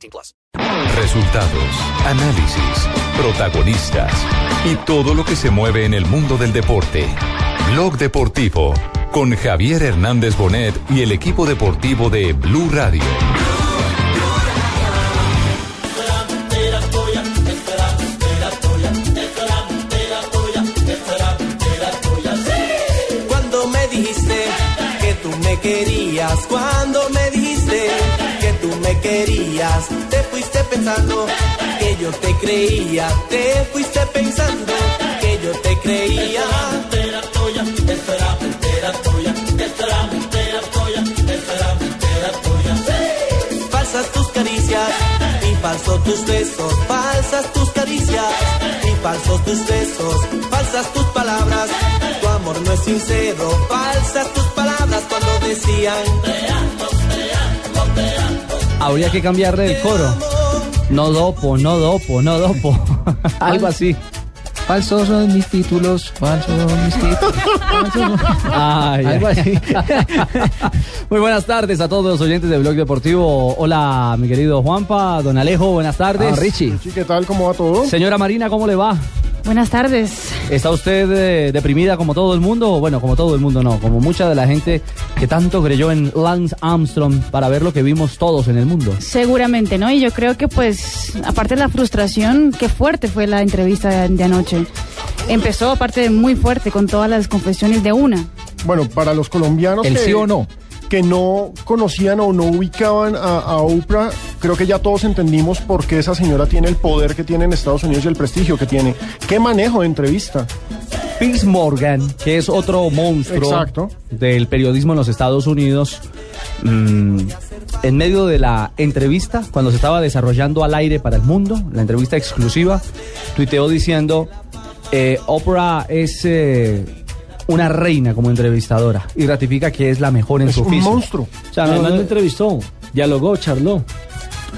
18 plus. Resultados, análisis, protagonistas y todo lo que se mueve en el mundo del deporte. Blog Deportivo con Javier Hernández Bonet y el equipo deportivo de Blue Radio. Cuando me dijiste que tú me querías, cuando me me querías, te fuiste pensando que yo te creía, te fuiste pensando que yo te creía. Entera tuya, esto era mentira. Falsas tus caricias y falsos tus besos, falsas tus caricias y falsos tus besos, falsas tus palabras. Tu amor no es sincero, falsas tus palabras cuando decían Habría que cambiarle el coro. No dopo, no dopo, no dopo. Algo así. Falsos son mis títulos, falsos son mis títulos. falsos- Ay, Algo así. Muy buenas tardes a todos los oyentes de Blog Deportivo. Hola, mi querido Juanpa, don Alejo, buenas tardes. Ah, Richie. Sí, ¿qué tal? ¿Cómo va todo? Señora Marina, ¿cómo le va? Buenas tardes. ¿Está usted eh, deprimida como todo el mundo? Bueno, como todo el mundo no, como mucha de la gente que tanto creyó en Lance Armstrong para ver lo que vimos todos en el mundo. Seguramente, ¿no? Y yo creo que pues, aparte de la frustración, qué fuerte fue la entrevista de, de anoche. Empezó aparte de muy fuerte con todas las confesiones de una. Bueno, para los colombianos ¿El que, sí o no? Que no conocían o no ubicaban a, a Oprah, creo que ya todos entendimos por qué esa señora tiene el poder que tiene en Estados Unidos y el prestigio que tiene. ¿Qué manejo de entrevista? Piers Morgan, que es otro monstruo Exacto. del periodismo en los Estados Unidos, mm, en medio de la entrevista, cuando se estaba desarrollando al aire para el mundo, la entrevista exclusiva, tuiteó diciendo, eh, Oprah es eh, una reina como entrevistadora y ratifica que es la mejor en Es su un oficio. monstruo. O sea, Además no- lo entrevistó, dialogó, charló.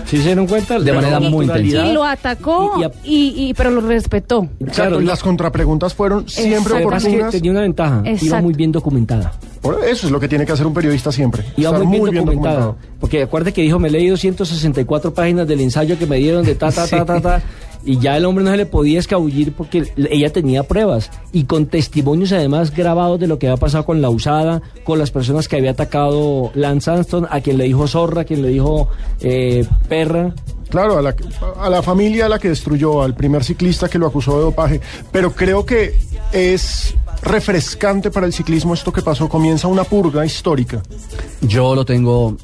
¿Sí se dieron cuenta? De manera muy naturalidad. Y lo atacó, Y- y a- y, y- pero lo respetó. Exacto, y no- las contrapreguntas fueron siempre pasa es que oportunas. tenía una ventaja, iba Exacto. muy bien documentada. Por eso es lo que tiene que hacer un periodista siempre. Iba estar muy bien, documentada. Porque acuérdate que dijo, me he leído 164 páginas del ensayo que me dieron de ta, ta, ta, ta, ta. Y ya el hombre no se le podía escabullir porque ella tenía pruebas. Y con testimonios además grabados de lo que había pasado con la usada, con las personas que había atacado Lance Armstrong, a quien le dijo zorra, a quien le dijo eh, perra. Claro, a la, a la familia a la que destruyó, al primer ciclista que lo acusó de dopaje. Pero creo que es refrescante para el ciclismo esto que pasó. Comienza una purga histórica. yo lo tengo,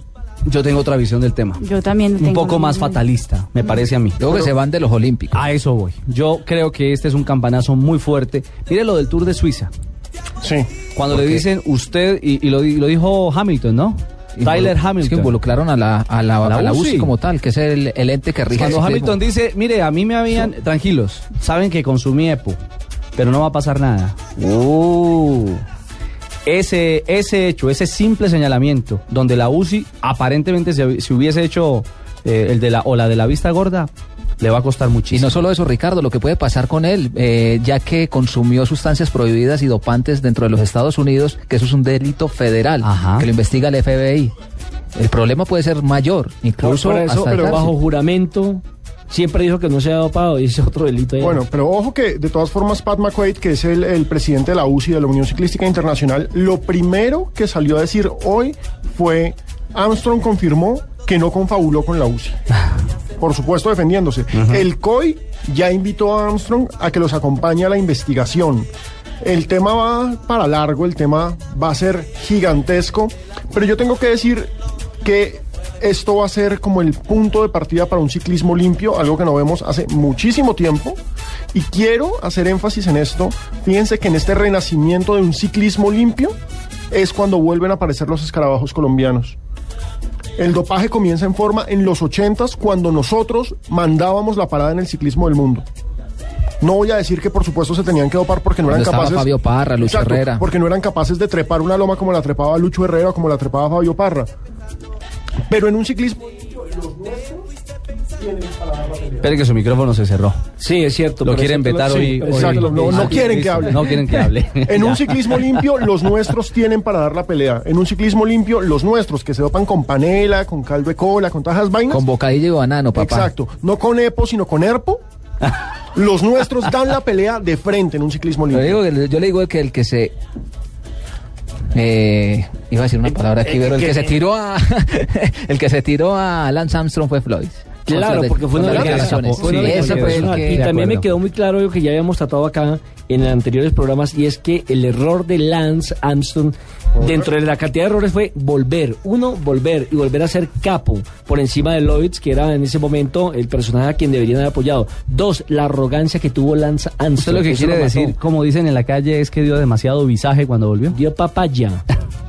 yo tengo otra visión del tema. Yo también Un tengo poco más fatalista, me parece a mí. Luego que se van de los Olímpicos. A eso voy. Yo creo que este es un campanazo muy fuerte. Mire lo del Tour de Suiza. Sí. Cuando le dicen usted, y, y lo, di- lo dijo Hamilton, ¿no? Tyler Es que Hamilton. involucraron a la, a la, A la a la UCI UCI. como tal, que es el, el ente que rige el Cuando. Hamilton dice, mire, a mí me habían, tranquilos, saben que consumí EPO, pero no va a pasar nada. Uh, ese, ese hecho, ese simple señalamiento, donde la UCI aparentemente se, se hubiese hecho eh, el de la, o la de la vista gorda, le va a costar Y muchísimo. no solo eso, Ricardo, lo que puede pasar con él, eh, ya que consumió sustancias prohibidas y dopantes dentro de los Estados Unidos, que eso es un delito federal, Ajá. que lo investiga el FBI. El problema puede ser mayor, incluso Por eso, hasta el pero bajo juramento, siempre dijo que no se había dopado y ese otro delito. Bueno, pero ojo que de todas formas Pat McQuaid, que es el, el presidente de la UCI, de la Unión Ciclística Internacional, lo primero que salió a decir hoy fue Armstrong confirmó que no confabuló con la UCI. Por supuesto defendiéndose. El COI ya invitó a Armstrong a que los acompañe a la investigación. El tema va para largo, el tema va a ser gigantesco, pero yo tengo que decir que esto va a ser como el punto de partida para un ciclismo limpio, algo que no vemos hace muchísimo tiempo. Y quiero hacer énfasis en esto. Fíjense que en este renacimiento de un ciclismo limpio es cuando vuelven a aparecer los escarabajos colombianos. El dopaje comienza en forma en los 80s cuando nosotros mandábamos la parada en el ciclismo del mundo. No voy a decir que por supuesto se tenían que dopar porque no eran capaces. Fabio Parra, Lucho Herrera. Porque no eran capaces de trepar una loma como la trepaba Lucho Herrera o como la trepaba Fabio Parra. Pero en un ciclismo Espere que su micrófono se cerró. Sí, es cierto. Lo quieren vetar sí, hoy. hoy- exacto, no- no Ah, quieren que hable. No quieren que hable. En un ciclismo limpio, los nuestros tienen para dar la pelea. En un ciclismo limpio, los nuestros que se dopan con panela, con caldo de cola, con esas vainas. Con bocadillo y banano, papá. Exacto. No con EPO, sino con ERPO. los nuestros dan la pelea de frente en un ciclismo Yo limpio. digo, yo le digo que el que se... Eh, iba a decir una palabra aquí, eh, pero el que- que se tiró a... el que se tiró a Lance Armstrong fue Floyd. Claro, porque fue una las personal. que... Y de también me quedó muy claro lo que ya habíamos tratado acá en anteriores programas y es que el error de Lance Armstrong dentro de la cantidad de errores fue volver, uno, volver y volver a ser capo por encima de Lloyds, que era en ese momento el personaje a quien deberían haber apoyado. Dos, la arrogancia que tuvo Lance Armstrong. Usted lo que Eso quiere lo decir, como dicen en la calle, es que dio demasiado visaje cuando volvió. Dio papaya.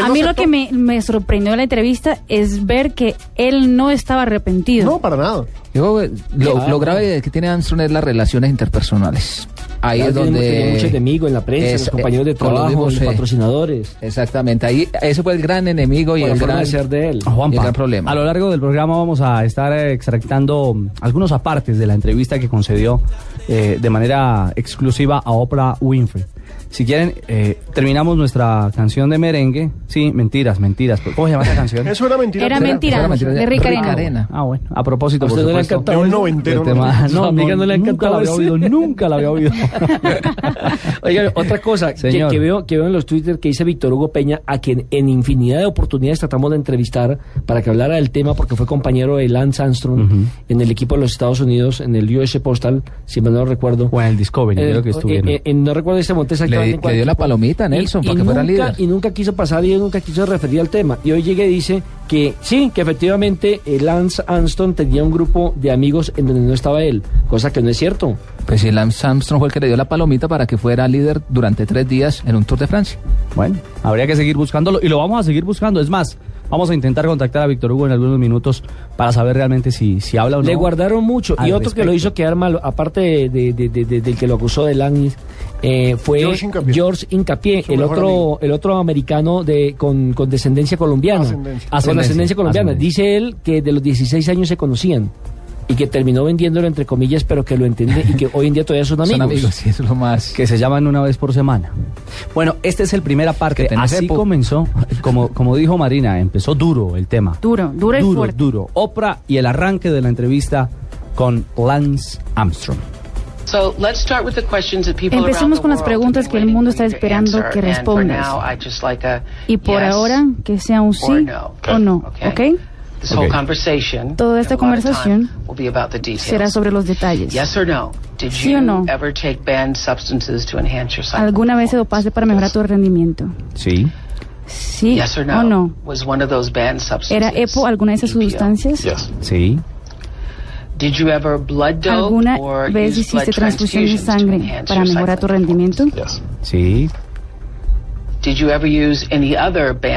A mí lo que me, me sorprendió de la entrevista es ver que él no estaba arrepentido. No, para nada. Yo, eh, lo, lo grave que tiene Armstrong es las relaciones interpersonales. Ahí es tiene- donde... tenía mucho enemigo en la prensa, Es- los compañeros de eh, trabajo, los eh, patrocinadores. Exactamente, ahí ese fue el gran enemigo y el gran, de ser de él. y el Juanpa, gran problema. a lo largo del programa vamos a estar eh, extractando mm, algunos apartes de la entrevista que concedió eh, de manera exclusiva a Oprah Winfrey. Si quieren, eh, terminamos nuestra canción de merengue. Sí, mentiras, mentiras. ¿Cómo se llama esa canción? Eso era mentira. Era Era- mentira, Era mentira, de Rick Arena. Arena. Ah, bueno, a propósito, ¿A por usted no le ha supuesto. un eso? noventero. tema- no. Su no, amiga no le ha nunca encantado la había ese. oído, nunca la había oído. Oiga, otra cosa que, Señor. que veo, que veo en los Twitter que dice Víctor Hugo Peña, a quien en infinidad de oportunidades tratamos de entrevistar para que hablara del tema, porque fue compañero de Lance Armstrong en el equipo de los Estados Unidos, en el US Postal, si mal no lo recuerdo. O en el Discovery, Eh, creo que estuvieron. eh, eh, no recuerdo este monte Le, exactamente. Le cuál dio la palomita a Nelson Y- para y que fuera nunca- líder. Y nunca quiso pasar y nunca quiso referir al tema. Y hoy llega y dice que sí, que efectivamente eh, Lance Armstrong tenía un grupo de amigos en donde no estaba él, cosa que no es cierto. Pues sí, Lance Armstrong fue el que le dio la palomita para que fuera líder durante tres días en un Tour de Francia. Bueno, habría que seguir buscándolo y lo vamos a seguir buscando. Es más, vamos a intentar contactar a Víctor Hugo en algunos minutos para saber realmente si, si habla o no. Le guardaron mucho. Y otro que lo hizo quedar mal, aparte de, de- de- de- de- del que lo acusó de Langis, eh, fue George Incapié. George Incapié, Su el otro, amigo. el otro americano de, con, con descendencia colombiana. Ascendencia. Con Ascendencia, ascendencia colombiana. ascendencia. Dice él que de los 16 años se conocían. Y que terminó vendiéndolo entre comillas, pero que lo entiende y que hoy en día todavía son amigos. Son amigos, sí, eso es lo más. que se llaman una vez por semana. Bueno, este es el primera parte. Que tenés Así comenzó, como, como dijo Marina, empezó duro el tema. Duro, duro y duro, fuerte. duro. Oprah y el arranque de la entrevista con Lance Armstrong. So let's start with the questions that people Empecemos con las preguntas que el mundo está esperando que respondas. Y por ahora, que sea un sí o no, Okay. ¿ok? This whole Okay. conversation, Toda esta conversación will be about the details. Será sobre los detalles. Yes or no? Did ¿Sí you o no? ever take banned substances to enhance your cycle ¿Alguna vez se performance? dopaste para mejorar tu rendimiento? Sí. Sí Yes or no? o no. Was one of those banned substances? ¿Era EPO alguna de esas sustancias? Sí. Did you ever blood dope ¿Alguna or vez use hiciste blood transfusión de transfusions to sangre enhance para your mejorar tu rendimiento? Sí.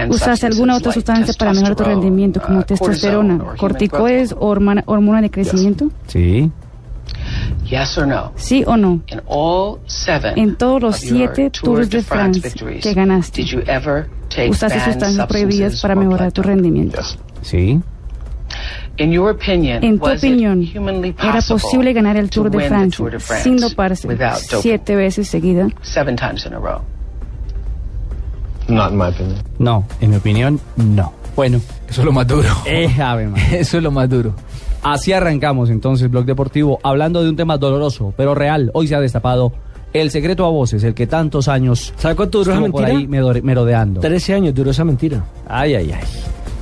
¿Usaste alguna otra sustancia para mejorar tu rendimiento como uh, testosterona, corticoides o hormona, de crecimiento? Sí. hormone? Yes or no? ¿Sí o no? In all seven En todos los siete Tour Tours de France que ganaste, did you ever take ¿Usaste banned sustancias prohibidas substances para or mejorar tu rendimiento? Sí. In your opinion, En tu was it opinión, humanly ¿era possible posible ganar el to Tour de win the Francia Tour de France sin doparse siete veces seguida? In a row. No, en mi opinión, no. Bueno, Eso es lo más duro. eh, ave. Eso es lo más duro. Así arrancamos entonces Blog Deportivo, hablando de un tema doloroso, pero real. Hoy se ha destapado el secreto a voces, el que tantos años ¿Sabe cuánto duró esa estuvo por mentira? ahí merodeando. 13 años duró esa mentira. Ay, ay, ay.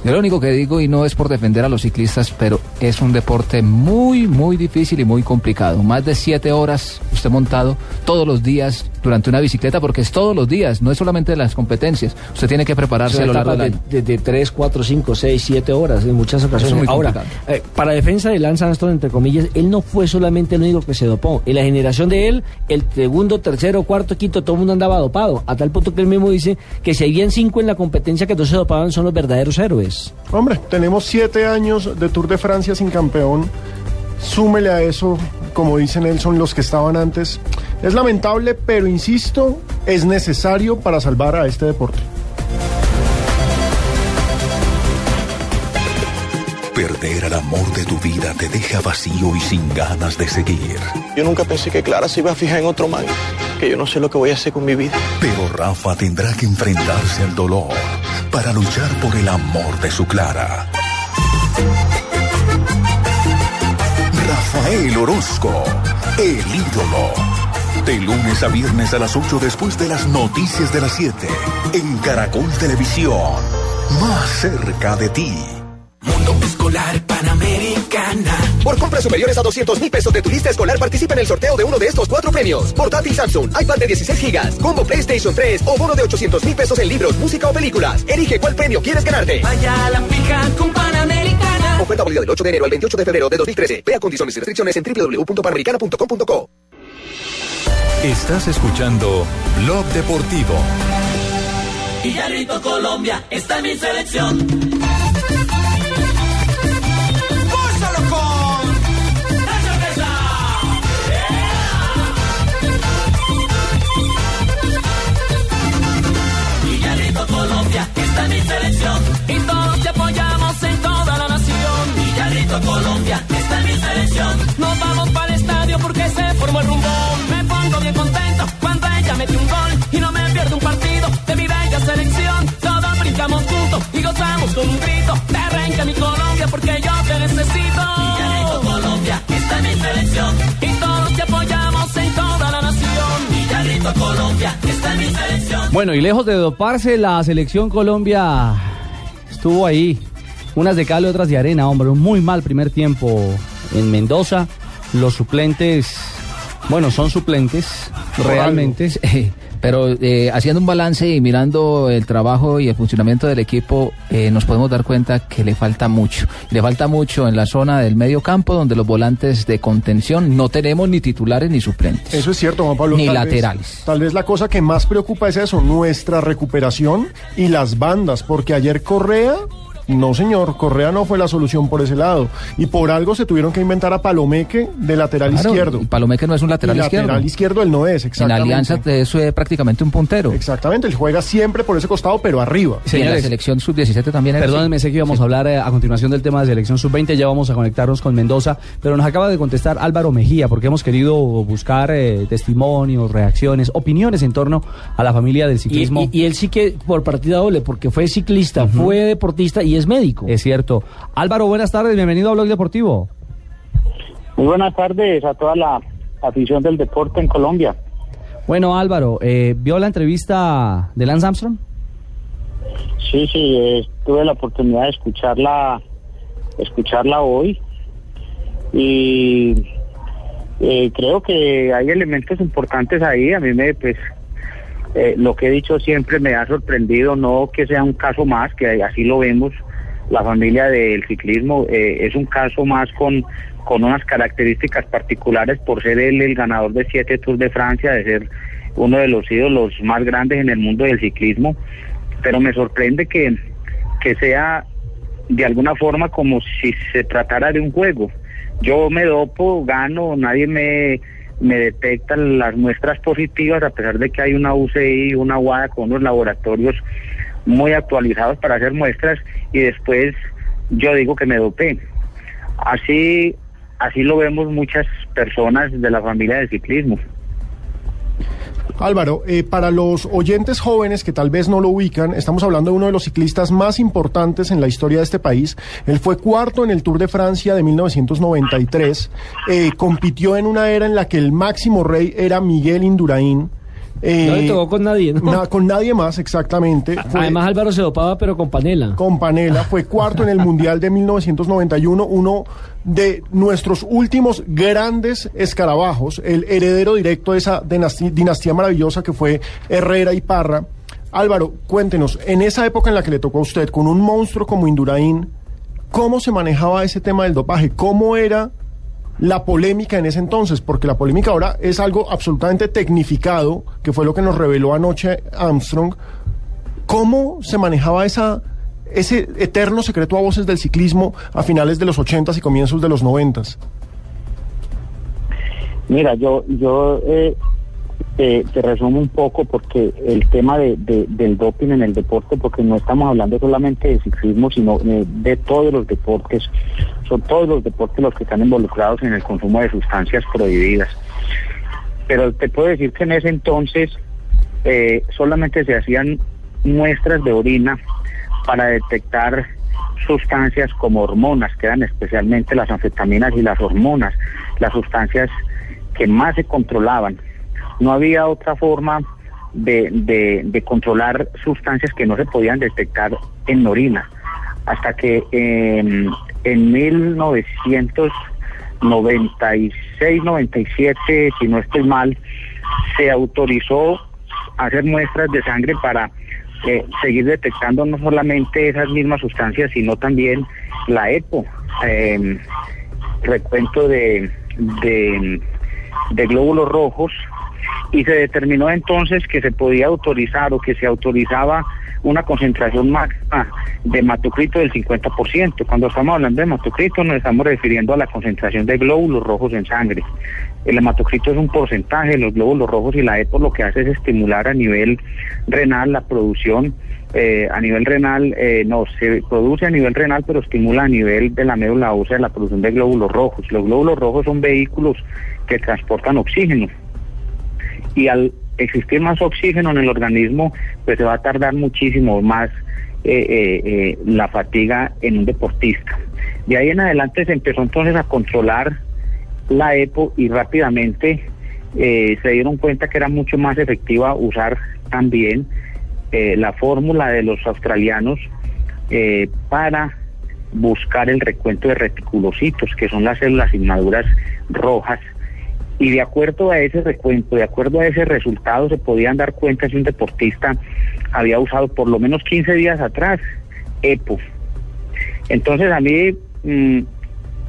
Yo lo único que digo, y no es por defender a los ciclistas, pero es un deporte muy, muy difícil y muy complicado. Más de siete horas usted montado todos los días durante una bicicleta, porque es todos los días, no es solamente de las competencias. Usted tiene que prepararse a lo largo del de, año. de, de 3, 4, 5, 6, 7 horas en muchas ocasiones. Ahora, eh, para defensa de Lance Armstrong, entre comillas, él no fue solamente el único que se dopó. En la generación de él, el segundo, tercero, cuarto, quinto, todo el mundo andaba dopado. A tal punto que él mismo dice que si habían cinco en la competencia que no se dopaban son los verdaderos héroes. Hombre, tenemos siete años de Tour de Francia sin campeón. Súmele a eso, como dice Nelson, los que estaban antes. Es lamentable, pero insisto, es necesario para salvar a este deporte. Perder al amor de tu vida te deja vacío y sin ganas de seguir. Yo nunca pensé que Clara se iba a fijar en otro man, que yo no sé lo que voy a hacer con mi vida. Pero Rafa tendrá que enfrentarse al dolor para luchar por el amor de su Clara. Rafael Orozco, el ídolo. De lunes a viernes a las 8 después de las noticias de las 7. En Caracol Televisión. Más cerca de ti. Mundo Escolar Panamericana. Por compras superiores a 200 mil pesos de tu lista escolar, participa en el sorteo de uno de estos cuatro premios. Portátil Samsung, iPad de 16 gigas, combo PlayStation 3 o bono de 800 mil pesos en libros, música o películas. Elige cuál premio quieres ganarte. Vaya a la fija con Panamericana. Oferta válida del 8 de enero al 28 de febrero de 2013. Vea condiciones y restricciones en www.panamericana.com.co. Estás escuchando Blog Deportivo. Villarrito, Colombia, está mi selección. Colombia, está mi selección. Nos vamos para el estadio porque se formó el rumbón. Me pongo bien contento cuando ella metió un gol. Y no me pierdo un partido de mi bella selección. Todos brincamos juntos y gozamos con un grito. Te arranca mi Colombia porque yo te necesito. Villarrito, Colombia, está mi selección. Y todos te apoyamos en toda la nación. Villarrito, Colombia, está mi selección. Bueno, y lejos de doparse, la selección Colombia estuvo ahí. Unas de cal y otras de arena, hombre. Un muy mal primer tiempo en Mendoza. Los suplentes, bueno, son suplentes, realmente. Eh, Pero eh, haciendo un balance y mirando el trabajo y el funcionamiento del equipo, eh, nos podemos dar cuenta que le falta mucho. Le falta mucho en la zona del medio campo, donde los volantes de contención no tenemos ni titulares ni suplentes. Eso es cierto, Juan Pablo. Ni Tal laterales. Vez, tal vez la cosa que más preocupa es eso, nuestra recuperación y las bandas, porque ayer Correa, no señor, Correa no fue la solución por ese lado. Y por algo se tuvieron que inventar a Palomeque de lateral Claro, izquierdo. y Palomeque no es un lateral Y izquierdo. Lateral izquierdo él no es, En exactamente. Alianza eso es prácticamente un puntero. Exactamente, él juega siempre por ese costado, pero arriba. Y en la selección sub-17 también era Perdónenme, sé que íbamos a hablar eh, a continuación del tema de selección sub-20, ya vamos a conectarnos con Mendoza, pero nos acaba de contestar Álvaro Mejía, porque hemos querido buscar eh, testimonios, reacciones, opiniones en torno a la familia del ciclismo. y- y él sí que por partida doble, porque fue ciclista, fue deportista y es médico. Es cierto. Álvaro, buenas tardes, bienvenido a Blog Deportivo. Muy buenas tardes a toda la afición del deporte en Colombia. Bueno, Álvaro, eh, ¿vio la entrevista de Lance Armstrong? Sí, sí, eh, tuve la oportunidad de escucharla, escucharla hoy y eh, creo que hay elementos importantes ahí. A mí me, pues, eh, lo que he dicho siempre me ha sorprendido, no que sea un caso más, que así lo vemos, la familia del ciclismo eh, es un caso más con, con unas características particulares por ser él el ganador de siete Tours de Francia, de ser uno de los ídolos más grandes en el mundo del ciclismo, pero me sorprende que, que sea de alguna forma como si se tratara de un juego. Yo me dopo, gano, nadie me, me detecta las muestras positivas a pesar de que hay una UCI, una UADA con unos laboratorios muy actualizados para hacer muestras y después yo digo que me dopé. Así, así lo vemos muchas personas de la familia del ciclismo. Álvaro, eh, para los oyentes jóvenes que tal vez no lo ubican, estamos hablando de uno de los ciclistas más importantes en la historia de este país. Él fue cuarto en el Tour de Francia de 1993. Eh, compitió en una era en la que el máximo rey era Miguel Indurain. Eh, No le tocó con nadie, ¿no? na- con nadie más, exactamente. Fue- Además Álvaro se dopaba pero con panela. con Panela, fue cuarto en el Mundial de 1991, uno de nuestros últimos grandes escarabajos, el heredero directo de esa dinastía, dinastía maravillosa que fue Herrera y Parra. Álvaro, cuéntenos, en esa época en la que le tocó a usted, con un monstruo como Indurain, ¿cómo se manejaba ese tema del dopaje? ¿Cómo era la polémica en ese entonces? Porque la polémica ahora es algo absolutamente tecnificado, que fue lo que nos reveló anoche Armstrong. ¿Cómo se manejaba esa ese eterno secreto a voces del ciclismo a finales de los 80s y comienzos de los 90s? Mira, yo, yo eh, te, resumo un poco porque el tema de, de- del doping en el deporte, porque no estamos hablando solamente de ciclismo, sino de, de todos los deportes, son todos los deportes los que están involucrados en el consumo de sustancias prohibidas. Pero te puedo decir que en ese entonces eh, solamente se hacían muestras de orina para detectar sustancias como hormonas, que eran especialmente las anfetaminas y las hormonas, las sustancias que más se controlaban. No había otra forma de, de- controlar sustancias que no se podían detectar en orina. Hasta que eh, en 1996, 97, si no estoy mal, se autorizó hacer muestras de sangre para eh, seguir detectando no solamente esas mismas sustancias, sino también la EPO, eh, recuento de, de glóbulos rojos, y se determinó entonces que se podía autorizar o que se autorizaba una concentración máxima de hematocrito del 50%. Cuando estamos hablando de hematocrito nos estamos refiriendo a la concentración de glóbulos rojos en sangre. El hematocrito es un porcentaje de los glóbulos rojos y la EPO lo que hace es estimular a nivel renal la producción. eh, a nivel renal, eh, no, se produce a nivel renal, pero estimula a nivel de la médula ósea la producción de glóbulos rojos. Los glóbulos rojos son vehículos que transportan oxígeno y al existir más oxígeno en el organismo, pues se va a tardar muchísimo más eh, eh, eh, la fatiga en un deportista. De ahí en adelante se empezó entonces a controlar la EPO y rápidamente eh, se dieron cuenta que era mucho más efectiva usar también la fórmula de los australianos para buscar el recuento de reticulocitos, que son las células inmaduras rojas y de acuerdo a ese recuento, de acuerdo a ese resultado, se podían dar cuenta si un deportista había usado por lo menos 15 días atrás EPO. Entonces a mí, mm,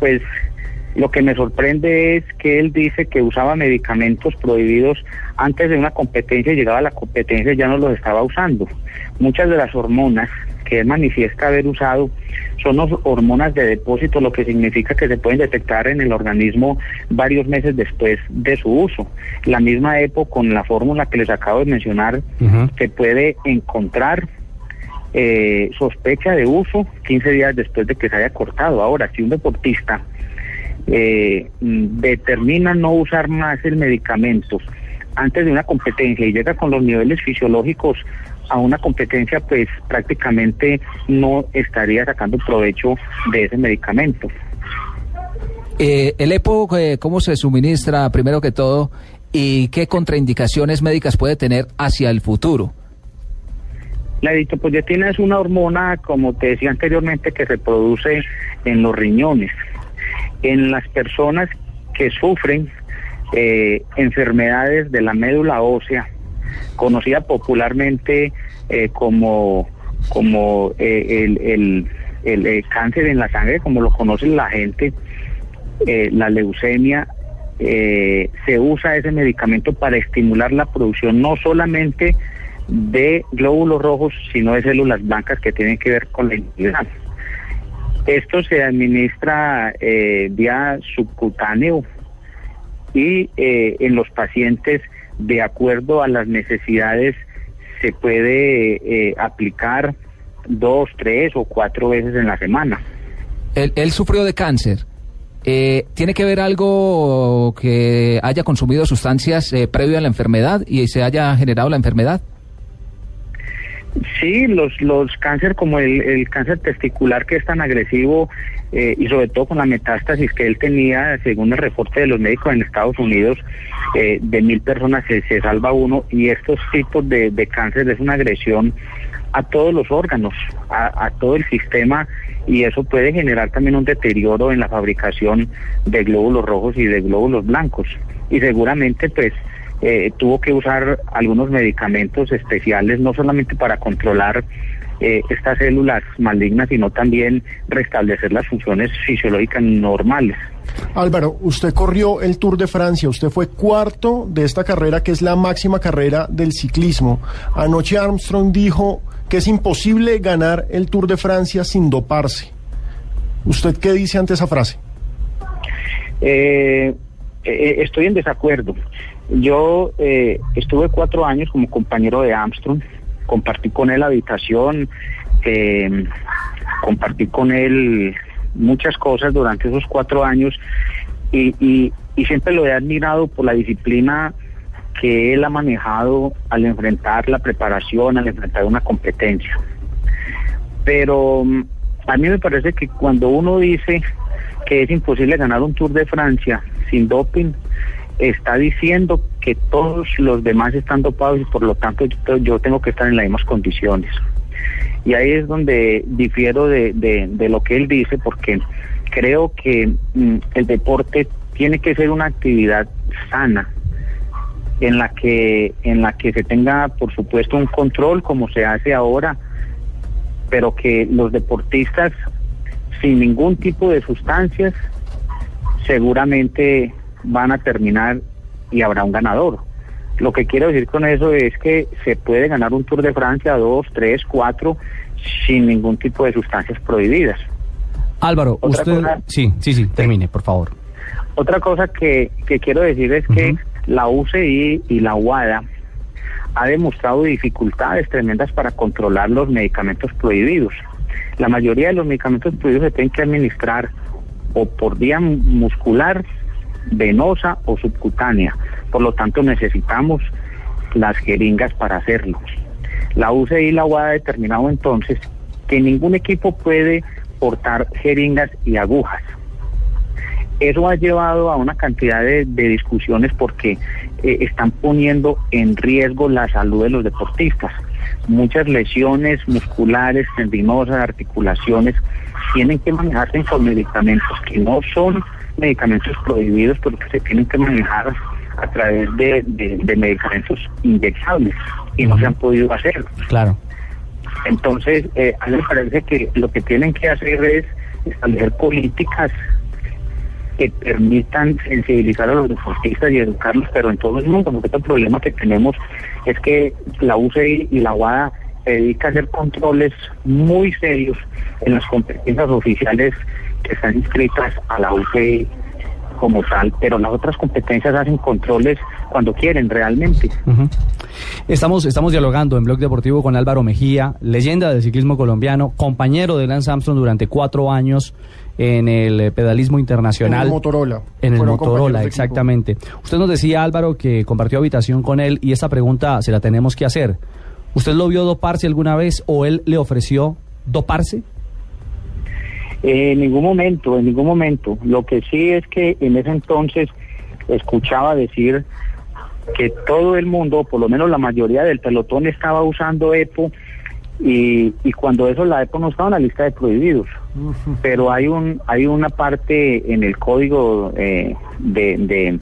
pues lo que me sorprende es que él dice que usaba medicamentos prohibidos antes de una competencia llegaba a la competencia y ya no los estaba usando. Muchas de las hormonas que él manifiesta haber usado son hor- hormonas de depósito, lo que significa que se pueden detectar en el organismo varios meses después de su uso. La misma EPO con la fórmula que les acabo de mencionar se puede encontrar eh, sospecha de uso 15 días después de que se haya cortado. Ahora, si un deportista eh, determina no usar más el medicamento antes de una competencia y llega con los niveles fisiológicos a una competencia, pues prácticamente no estaría sacando provecho de ese medicamento. Eh, el EPO, eh, ¿cómo se suministra primero que todo y qué contraindicaciones médicas puede tener hacia el futuro? La eritropoyetina es una hormona, como te decía anteriormente, que se produce en los riñones. En las personas que sufren eh, enfermedades de la médula ósea, conocida popularmente eh, como, como eh, el, el- eh, cáncer en la sangre, como lo conoce la gente, la leucemia, se usa ese medicamento para estimular la producción no solamente de glóbulos rojos, sino de células blancas que tienen que ver con la inmunidad. Esto se administra vía subcutáneo y en los pacientes, de acuerdo a las necesidades, se puede eh, aplicar dos, tres o cuatro veces en la semana. Él, él sufrió de cáncer. Eh, ¿Tiene que ver algo que haya consumido sustancias eh, previo a la enfermedad y se haya generado la enfermedad? Sí, los, los cáncer como el, el cáncer testicular que es tan agresivo eh, y sobre todo con la metástasis que él tenía, según el reporte de los médicos en Estados Unidos, eh, de mil personas se, se salva uno y estos tipos de, de cáncer es una agresión a todos los órganos, a, a todo el sistema y eso puede generar también un deterioro en la fabricación de glóbulos rojos y de glóbulos blancos. Y seguramente pues eh, tuvo que usar algunos medicamentos especiales, no solamente para controlar eh, estas células malignas, sino también restablecer las funciones fisiológicas normales. Álvaro, usted corrió el Tour de Francia, usted fue cuarto de esta carrera que es la máxima carrera del ciclismo. Anoche Armstrong dijo que es imposible ganar el Tour de Francia sin doparse. ¿Usted qué dice ante esa frase? Eh, eh, estoy en desacuerdo. Yo eh, estuve cuatro años como compañero de Armstrong, compartí con él habitación, eh, compartí con él muchas cosas durante esos cuatro años y, y- siempre lo he admirado por la disciplina que él ha manejado al enfrentar la preparación, al enfrentar una competencia. Pero mm, a mí me parece que cuando uno dice que es imposible ganar un Tour de Francia sin doping, está diciendo que todos los demás están dopados y por lo tanto yo, tengo que estar en las mismas condiciones. Y ahí es donde difiero de, de- de lo que él dice, porque creo que mm, el deporte tiene que ser una actividad sana, en la que en la que se tenga por supuesto un control como se hace ahora pero que los deportistas sin ningún tipo de sustancias seguramente van a terminar y habrá un ganador. Lo que quiero decir con eso es que se puede ganar un Tour de Francia, dos, tres, cuatro, sin ningún tipo de sustancias prohibidas. Álvaro, Otra usted... cosa- Sí, sí, sí, termine, por favor. Otra cosa que, que quiero decir es que la UCI y la UADA ha demostrado dificultades tremendas para controlar los medicamentos prohibidos. La mayoría de los medicamentos prohibidos se tienen que administrar o por vía mu- muscular, venosa o subcutánea. Por lo tanto, necesitamos las jeringas para hacerlo. La UCI y la UADA ha determinado entonces que ningún equipo puede portar jeringas y agujas. Eso ha llevado a una cantidad de, de discusiones porque eh, están poniendo en riesgo la salud de los deportistas. Muchas lesiones musculares, tendinosas, articulaciones, tienen que manejarse con medicamentos que no son medicamentos prohibidos, pero que se tienen que manejar a través de, de- de medicamentos inyectables y no se han podido hacer. Claro. Entonces, eh, a mí me parece que lo que tienen que hacer es establecer políticas que permitan sensibilizar a los deportistas y educarlos, pero en todo el mundo, porque el problema que tenemos es que la UCI y la UADA se dedica a hacer controles muy serios en las competencias oficiales que están inscritas a la UCI como tal, pero las otras competencias hacen controles cuando quieren realmente. Estamos, estamos dialogando en Blog Deportivo con Álvaro Mejía, leyenda del ciclismo colombiano, compañero de Lance Armstrong durante cuatro años en el eh, pedalismo internacional. En el Motorola. En el Fueron Motorola, exactamente. Usted nos decía, Álvaro, que compartió habitación con él y esta pregunta se la tenemos que hacer. ¿Usted lo vio doparse alguna vez o él le ofreció doparse? Eh, en ningún momento, en ningún momento. Lo que sí es que en ese entonces escuchaba decir que todo el mundo, por lo menos la mayoría del pelotón, estaba usando EPO y, y cuando eso la EPO no estaba en la lista de prohibidos. Pero hay un hay una parte en el código eh, de, de,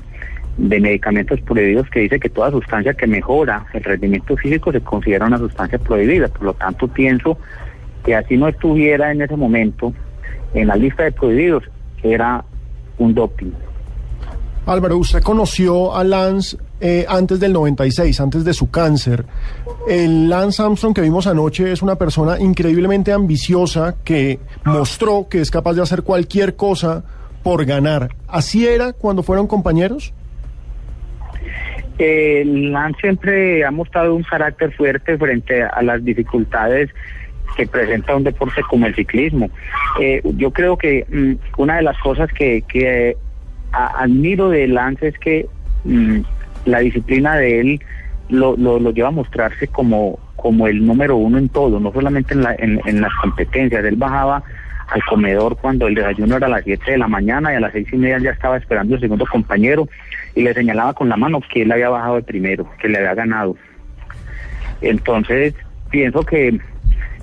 de medicamentos prohibidos que dice que toda sustancia que mejora el rendimiento físico se considera una sustancia prohibida. Por lo tanto, pienso que así no estuviera en ese momento en la lista de prohibidos, era un doping. Álvaro, usted conoció a Lance eh, antes del 96, antes de su cáncer. El Lance Armstrong que vimos anoche es una persona increíblemente ambiciosa que mostró que es capaz de hacer cualquier cosa por ganar. ¿Así era cuando fueron compañeros? Eh, Lance siempre ha mostrado un carácter fuerte frente a las dificultades que presenta un deporte como el ciclismo. Eh, yo creo que mm, una de las cosas que, que a- admiro de Lance es que mm, la disciplina de él lo, lo, lo lleva a mostrarse como, como el número uno en todo, no solamente en, la- en, en las competencias. Él bajaba al comedor cuando el desayuno era a las 7 de la mañana y a las seis y media ya estaba esperando el segundo compañero y le señalaba con la mano que él había bajado de primero, que le había ganado. Entonces, pienso que,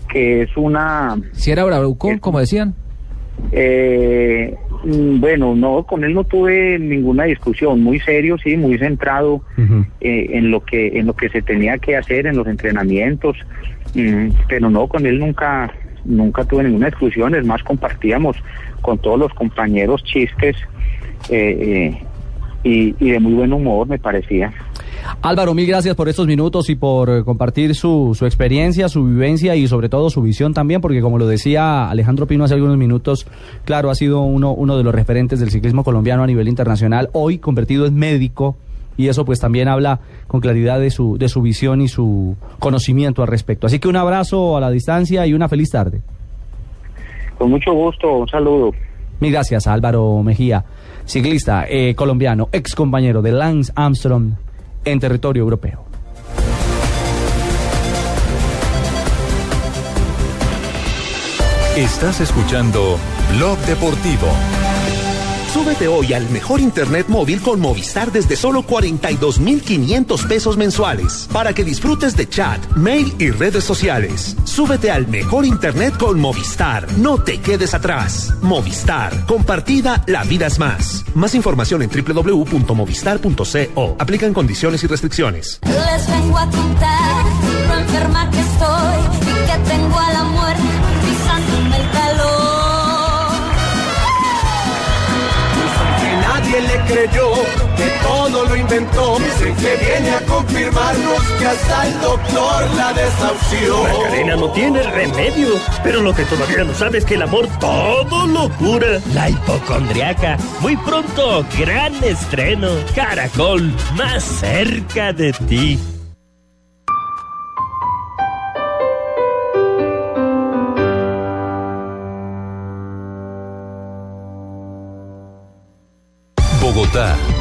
que es una... Si era bravucón, como decían. Eh, mm, bueno, no, con él no tuve ninguna discusión, muy serio, sí, muy centrado eh, en lo que en lo que se tenía que hacer en los entrenamientos, mm, pero no, con él nunca nunca tuve ninguna discusión, es más compartíamos con todos los compañeros chistes eh, eh, y, y de muy buen humor me parecía. Álvaro, mil gracias por estos minutos y por eh, compartir su, su experiencia, su vivencia y sobre todo su visión también, porque como lo decía Alejandro Pino hace algunos minutos, claro, ha sido uno, uno de los referentes del ciclismo colombiano a nivel internacional, hoy convertido en médico y eso pues también habla con claridad de su, de su visión y su conocimiento al respecto. Así que un abrazo a la distancia y una feliz tarde. Con mucho gusto, un saludo. Mil gracias a Álvaro Mejía, ciclista eh, colombiano, ex compañero de Lance Armstrong en territorio europeo. Estás escuchando Blog Deportivo. Súbete hoy al mejor internet móvil con Movistar desde solo 42,500 pesos mensuales para que disfrutes de chat, mail y redes sociales. Súbete al mejor internet con Movistar. No te quedes atrás. Movistar. Compartida, la vida es más. Más información en www.movistar.co. Aplican condiciones y restricciones. Les vengo a contar lo enferma que estoy y que tengo a la muerte creyó, que todo lo inventó. Dicen que viene a confirmarnos que hasta el doctor la desahució. Macarena no tiene remedio, pero lo que todavía no sabe es que el amor todo lo cura. La hipocondriaca. Muy pronto, gran estreno. Caracol, más cerca de ti.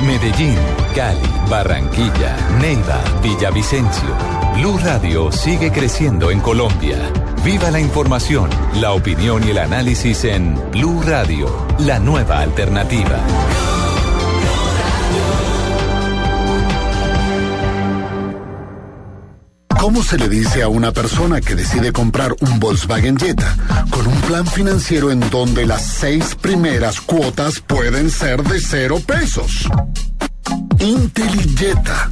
Medellín, Cali, Barranquilla, Neiva, Villavicencio. Blue Radio sigue creciendo en Colombia. Viva la información, la opinión y el análisis en Blue Radio, la nueva alternativa. ¿Cómo se le dice a una persona que decide comprar un Volkswagen Jetta con un plan financiero en donde las seis primeras cuotas pueden ser de cero pesos? Intelijeta.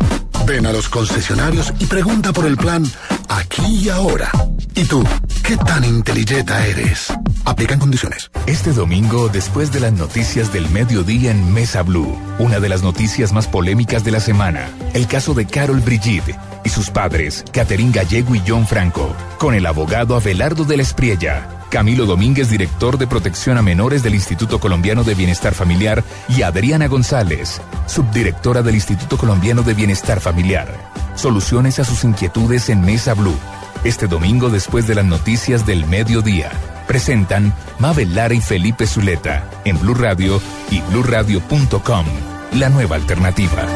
Ven a los concesionarios y pregunta por el plan aquí y ahora. ¿Y tú, qué tan intelijeta eres? Aplican condiciones. Este domingo, después de las noticias del mediodía en Mesa Blue, una de las noticias más polémicas de la semana, el caso de Carol Brigitte y sus padres, Catherine Gallego y John Franco, con el abogado Abelardo de la Espriella, Camilo Domínguez, director de protección a menores del Instituto Colombiano de Bienestar Familiar, y Adriana González, subdirectora del Instituto Colombiano de Bienestar Familiar. Soluciones a sus inquietudes en Mesa Blue. Este domingo después de las noticias del mediodía. Presentan Mabel Lara y Felipe Zuleta en Blue Radio y bluradio.com. La nueva alternativa.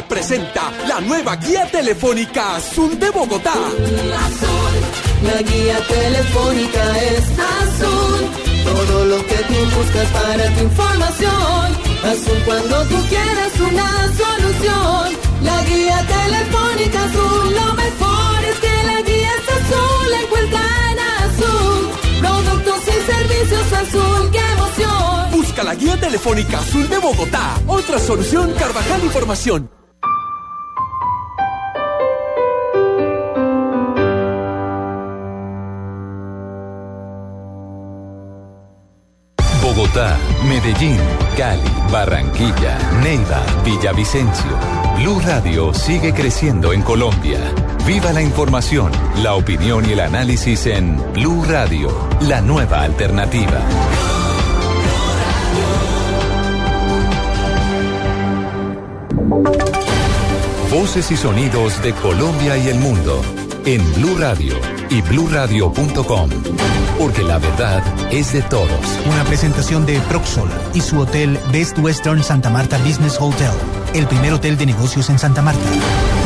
Presenta la nueva guía telefónica azul de Bogotá. La guía telefónica es azul. Todo lo que tú buscas para tu información. Azul cuando tú quieres una solución. La guía telefónica azul. Lo mejor es que la guía es azul. La encuentra en azul. Productos y servicios azul. ¡Qué emoción! Busca la guía telefónica azul de Bogotá. Otra solución Carvajal Información. Medellín, Cali, Barranquilla, Neiva, Villavicencio. Blue Radio sigue creciendo en Colombia. Viva la información, la opinión y el análisis en Blue Radio, la nueva alternativa. Voces y sonidos de Colombia y el mundo en Blue Radio y bluradio.com. Porque la verdad es de todos. Una presentación de Proxol y su hotel Best Western Santa Marta Business Hotel, el primer hotel de negocios en Santa Marta.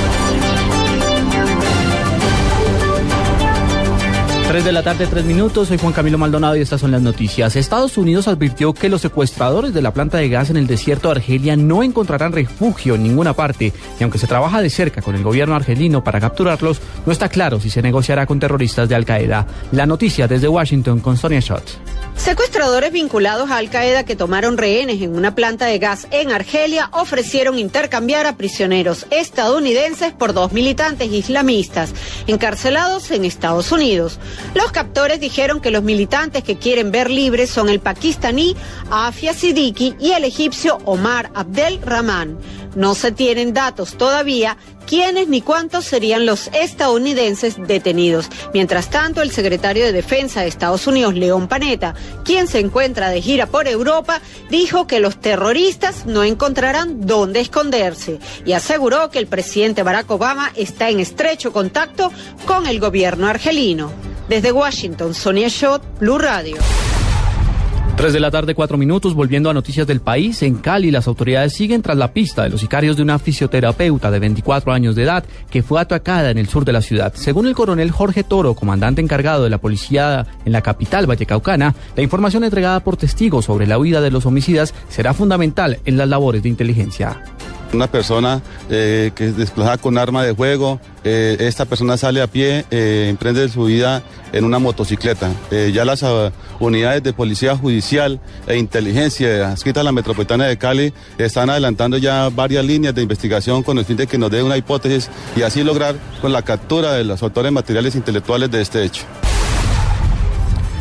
Tres de la tarde, tres minutos. Soy Juan Camilo Maldonado y estas son las noticias. Estados Unidos advirtió que los secuestradores de la planta de gas en el desierto de Argelia no encontrarán refugio en ninguna parte. Y aunque se trabaja de cerca con el gobierno argelino para capturarlos, no está claro si se negociará con terroristas de Al Qaeda. La noticia desde Washington con Sonia Schott. Secuestradores vinculados a Al Qaeda que tomaron rehenes en una planta de gas en Argelia ofrecieron intercambiar a prisioneros estadounidenses por dos militantes islamistas encarcelados en Estados Unidos. Los captores dijeron que los militantes que quieren ver libres son el pakistaní Afia Siddiqui y el egipcio Omar Abdel Rahman. No se tienen datos todavía quiénes ni cuántos serían los estadounidenses detenidos. Mientras tanto, el secretario de Defensa de Estados Unidos, León Panetta, quien se encuentra de gira por Europa, dijo que los terroristas no encontrarán dónde esconderse y aseguró que el presidente Barack Obama está en estrecho contacto con el gobierno argelino. Desde Washington, Sonia Schott, Blue Radio. 3 de la tarde, 4 minutos, volviendo a noticias del país. En Cali, las autoridades siguen tras la pista de los sicarios de una fisioterapeuta de 24 años de edad que fue atacada en el sur de la ciudad. Según el coronel Jorge Toro, comandante encargado de la policía en la capital vallecaucana, la información entregada por testigos sobre la huida de los homicidas será fundamental en las labores de inteligencia. Una persona eh, que es desplazada con arma de juego, eh, esta persona sale a pie, eh, emprende su vida en una motocicleta. Ya las uh, unidades de policía judicial e inteligencia adscritas a la metropolitana de Cali están adelantando ya varias líneas de investigación con el fin de que nos dé una hipótesis y así lograr con la captura de los autores materiales intelectuales de este hecho.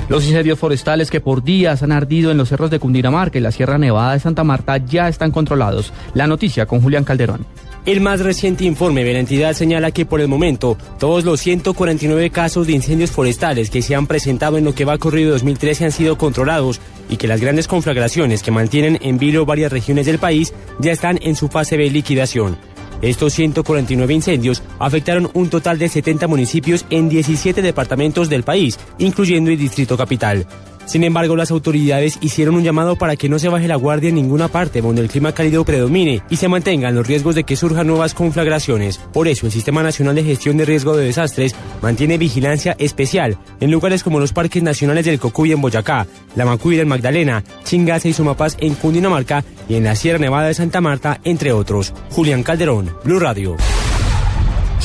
Los incendios forestales que por días han ardido en los cerros de Cundinamarca y la Sierra Nevada de Santa Marta ya están controlados. La noticia con Julián Calderón. El más reciente informe de la entidad señala que por el momento todos los 149 casos de incendios forestales que se han presentado en lo que va corrido 2013 han sido controlados y que las grandes conflagraciones que mantienen en vilo varias regiones del país ya están en su fase de liquidación. Estos 149 incendios afectaron un total de 70 municipios en 17 departamentos del país, incluyendo el Distrito Capital. Sin embargo, las autoridades hicieron un llamado para que no se baje la guardia en ninguna parte donde el clima cálido predomine y se mantengan los riesgos de que surjan nuevas conflagraciones. Por eso, el Sistema Nacional de Gestión de Riesgo de Desastres mantiene vigilancia especial en lugares como los parques nacionales del Cocuy en Boyacá, la Macuira en Magdalena, Chingase y Sumapaz en Cundinamarca y en la Sierra Nevada de Santa Marta, entre otros. Julián Calderón, Blue Radio.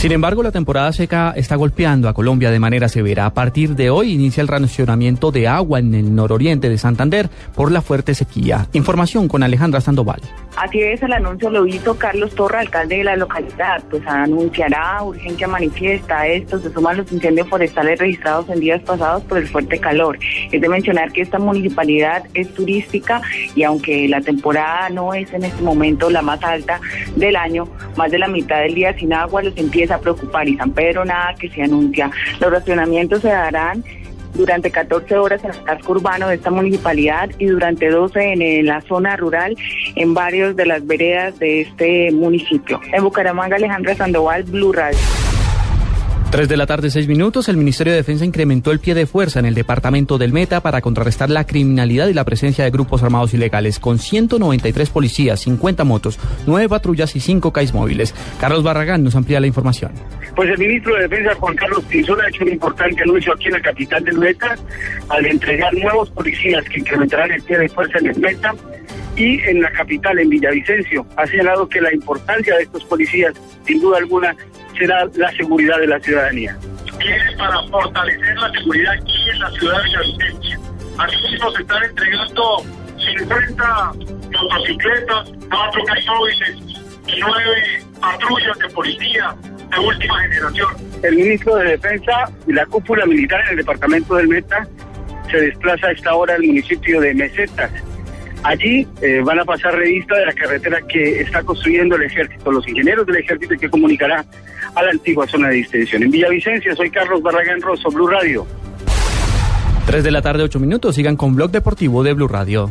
Sin embargo, la temporada seca está golpeando a Colombia de manera severa. A partir de hoy inicia el racionamiento de agua en el nororiente de Santander por la fuerte sequía. Información con Alejandra Sandoval. Así es, el anuncio lo hizo Carlos Torra, alcalde de la localidad, pues anunciará urgencia manifiesta esto, se suman los incendios forestales registrados en días pasados por el fuerte calor. Es de mencionar que esta municipalidad es turística y aunque la temporada no es en este momento la más alta del año, más de la mitad del día sin agua los empieza a preocupar y San Pedro nada que se anuncia. Los racionamientos se darán durante 14 horas en el casco urbano de esta municipalidad y durante 12 en, la zona rural en varios de las veredas de este municipio. En Bucaramanga, Alejandra Sandoval, Blue Radio. 3 de la tarde, 6 minutos. El Ministerio de Defensa incrementó el pie de fuerza en el departamento del Meta para contrarrestar la criminalidad y la presencia de grupos armados ilegales, con 193 policías, 50 motos, 9 patrullas y 5 CAIs móviles. Carlos Barragán nos amplía la información. Pues el ministro de Defensa, Juan Carlos Pinzón, ha hecho un importante anuncio aquí en la capital del Meta al entregar nuevos policías que incrementarán el pie de fuerza en el Meta y en la capital, en Villavicencio. Ha señalado que la importancia de estos policías, sin duda alguna, será la seguridad de la ciudadanía. Es para fortalecer la seguridad aquí en la ciudad de Villavicencio. Asimismo se están entregando 50 motocicletas, 4 móviles y 9 patrullas de policía de última generación. El ministro de Defensa y la cúpula militar en el departamento del Meta se desplaza a esta hora al municipio de Mesetas. Allí eh, van a pasar revista de la carretera que está construyendo el ejército, los ingenieros del ejército que comunicará a la antigua zona de distensión. En Villavicencia, soy Carlos Barragán Rosso, Blue Radio. 3 de la tarde, 8 minutos. Sigan con Blog Deportivo de Blue Radio.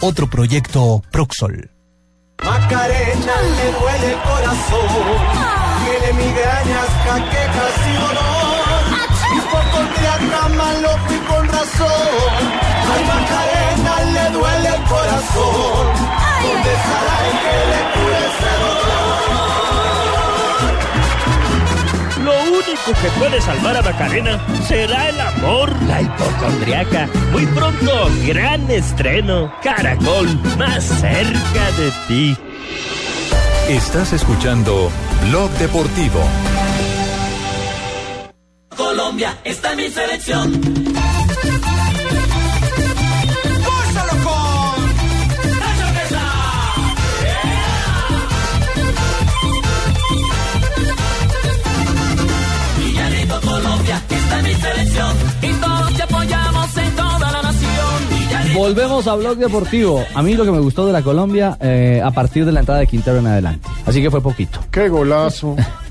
Otro proyecto Proxol. Macarena le duele el corazón, tiene migrañas, caquejas y dolor. Y por contrata malo y con razón. Ay, Macarena le duele el corazón. ¿Dónde estará el que le puede salvar a Macarena será el amor, la hipocondriaca. Muy pronto, gran estreno. Caracol, más cerca de ti. Estás escuchando Blog Deportivo. Colombia está en mi selección. Volvemos a Blog Deportivo. A mí lo que me gustó de la Colombia eh, a partir de la entrada de Quintero en adelante. Así que fue poquito. Qué golazo.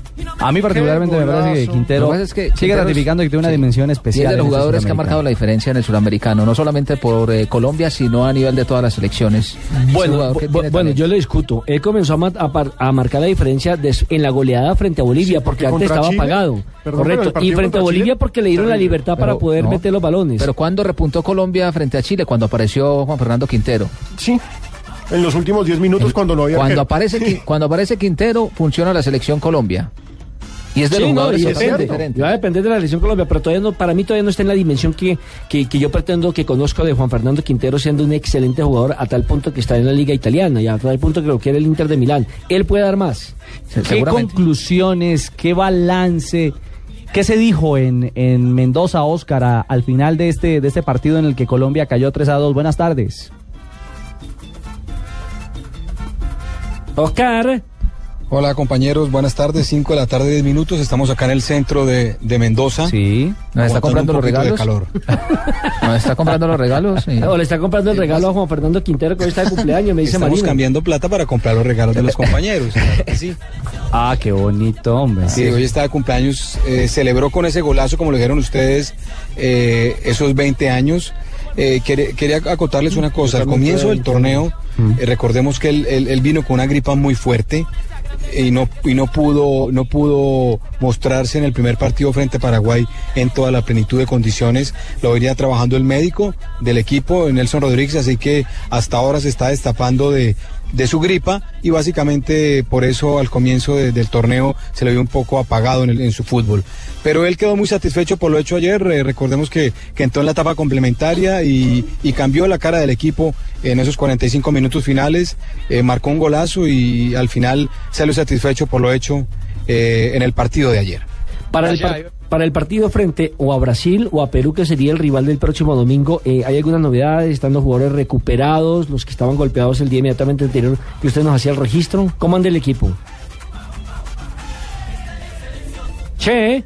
A mí particularmente me parece que Lo Quintero que pasa es que sigue Quintero es- ratificando que tiene una dimensión Y especial. es de los jugadores que ha marcado la diferencia en el suramericano, no solamente por eh, Colombia, sino a nivel de todas las selecciones. Bueno, bueno, talento. yo le discuto. Él comenzó a, marcar la diferencia en la goleada frente a Bolivia, porque, antes estaba Chile- apagado. Perdón, Correcto. Y frente a Bolivia Chile- porque le dieron la libertad para poder no. meter los balones. Pero ¿cuándo repuntó Colombia frente a Chile? Cuando apareció Juan Fernando Quintero. Sí, en los últimos 10 minutos cuando no había Cuando arquero. aparece, cuando aparece Quintero, funciona la selección Colombia. Y es de los Sí, no, jugadores y depende. diferentes. Va a depender de la selección Colombia, pero todavía no, para mí todavía no está en la dimensión que, que, que yo pretendo que conozco de Juan Fernando Quintero siendo un excelente jugador a tal punto que está en la liga italiana y a tal punto que lo quiere el Inter de Milán. Él puede dar más. ¿Qué conclusiones, qué balance, qué se dijo en, en Mendoza, Óscar, a- al final de este, de este partido en el que Colombia cayó 3 a 2? Buenas tardes. Oscar. Hola compañeros, buenas tardes, 5 de la tarde, 10 minutos, estamos acá en el centro de, de Mendoza. Sí. ¿Nos está comprando un los poquito de regalos? calor. ¿Nos está comprando los regalos? Sí. O le está comprando el regalo a Juan Fernando Quintero que hoy está de cumpleaños, me dice Estamos cambiando plata para comprar los regalos de los compañeros. sí. Ah, qué bonito, hombre. Sí, hoy está de cumpleaños, eh, celebró con ese golazo, como lo dijeron ustedes, eh, esos 20 años. Eh, quería, quería acotarles una cosa, al comienzo del torneo, eh, recordemos que él, él- él vino con una gripa muy fuerte y no, y no pudo, no pudo mostrarse en el primer partido frente a Paraguay en toda la plenitud de condiciones. Lo venía trabajando el médico del equipo, Nelson Rodríguez, así que hasta ahora se está destapando de, de su gripa y básicamente por eso al comienzo de- del torneo se le vio un poco apagado en, el- en su fútbol. Pero él quedó muy satisfecho por lo hecho ayer, eh, recordemos que, que entró en la etapa complementaria y, y cambió la cara del equipo en esos 45 minutos finales, eh, marcó un golazo y al final salió satisfecho por lo hecho eh, en el partido de ayer. Para el, par- para el partido frente o a Brasil o a Perú, que sería el rival del próximo domingo, eh, ¿hay algunas novedades? ¿Están los jugadores recuperados? ¿Los que estaban golpeados el día inmediatamente anterior que usted nos hacía el registro? ¿Cómo anda el equipo? Che.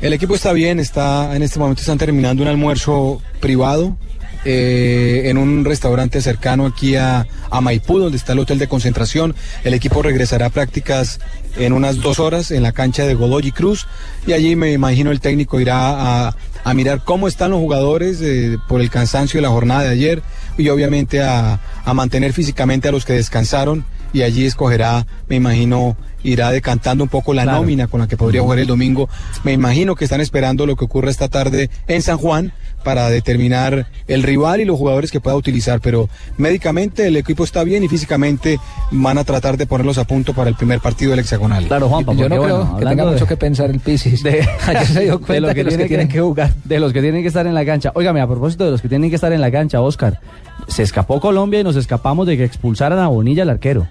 El equipo está bien, está en este momento están terminando un almuerzo privado eh, en un restaurante cercano aquí a, a Maipú, donde está el hotel de concentración. El equipo regresará a prácticas en unas dos horas en la cancha de Godoy y Cruz y allí me imagino el técnico irá a, a mirar cómo están los jugadores eh, por el cansancio de la jornada de ayer y obviamente a, a mantener físicamente a los que descansaron y allí escogerá, me imagino, irá decantando un poco la Claro. nómina con la que podría jugar el domingo. Me imagino que están esperando lo que ocurra esta tarde en San Juan para determinar el rival y los jugadores que pueda utilizar, pero médicamente el equipo está bien y físicamente van a tratar de ponerlos a punto para el primer partido del hexagonal. Claro, Juanpa, Yo no creo bueno, que tenga mucho de- que pensar el Pisis. de, Ayer se dio de cuenta lo que los que tiene tienen que jugar. De los que tienen que estar en la cancha. Óigame, a propósito de los que tienen que estar en la cancha, Oscar, se escapó Colombia y nos escapamos de que expulsaran a Bonilla, el arquero.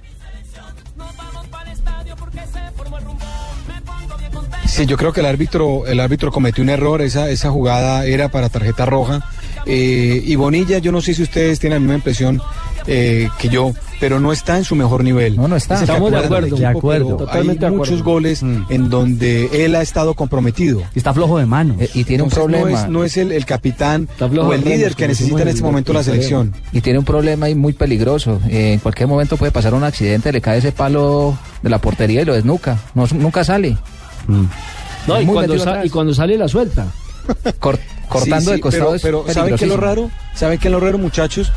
Sí, yo creo que el árbitro, el árbitro cometió un error, esa, esa jugada era para tarjeta roja. Eh, y Bonilla, yo no sé si ustedes tienen la misma impresión eh, que yo, pero no está en su mejor nivel. No, no está. Estamos de acuerdo, de acuerdo. Totalmente hay muchos goles en donde él ha estado comprometido. Está flojo de manos. Eh, y tiene un problema. No es, no es el, el capitán o el líder que necesita en este el- momento la selección. Y tiene un problema ahí muy peligroso. Eh, en cualquier momento puede pasar un accidente, le cae ese palo de la portería y lo desnuca. No, nunca sale. No, Es y cuando, y cuando sale la suelta. Cor- cortando Sí, sí, de costado pero, ¿saben qué es lo raro? ¿Saben qué es lo raro, muchachos?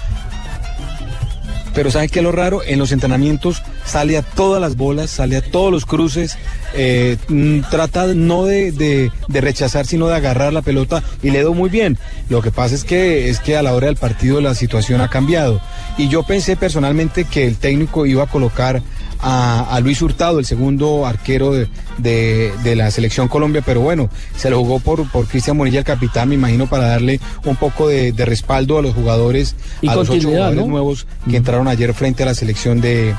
Pero ¿saben qué es lo raro? En los entrenamientos sale a todas las bolas, sale a todos los cruces, eh, mm, trata no de, de- de rechazar, sino de agarrar la pelota y le dio muy bien. Lo que pasa es que, es que a la hora del partido la situación ha cambiado. Y yo pensé personalmente que el técnico iba a colocar a, a Luis Hurtado, el segundo arquero de, de- de la selección Colombia, pero bueno, se lo jugó por, por Cristian Bonilla, el capitán, me imagino, para darle un poco de, de respaldo a los jugadores, Y a los ocho jugadores ¿no? nuevos que entraron ayer frente a la selección de,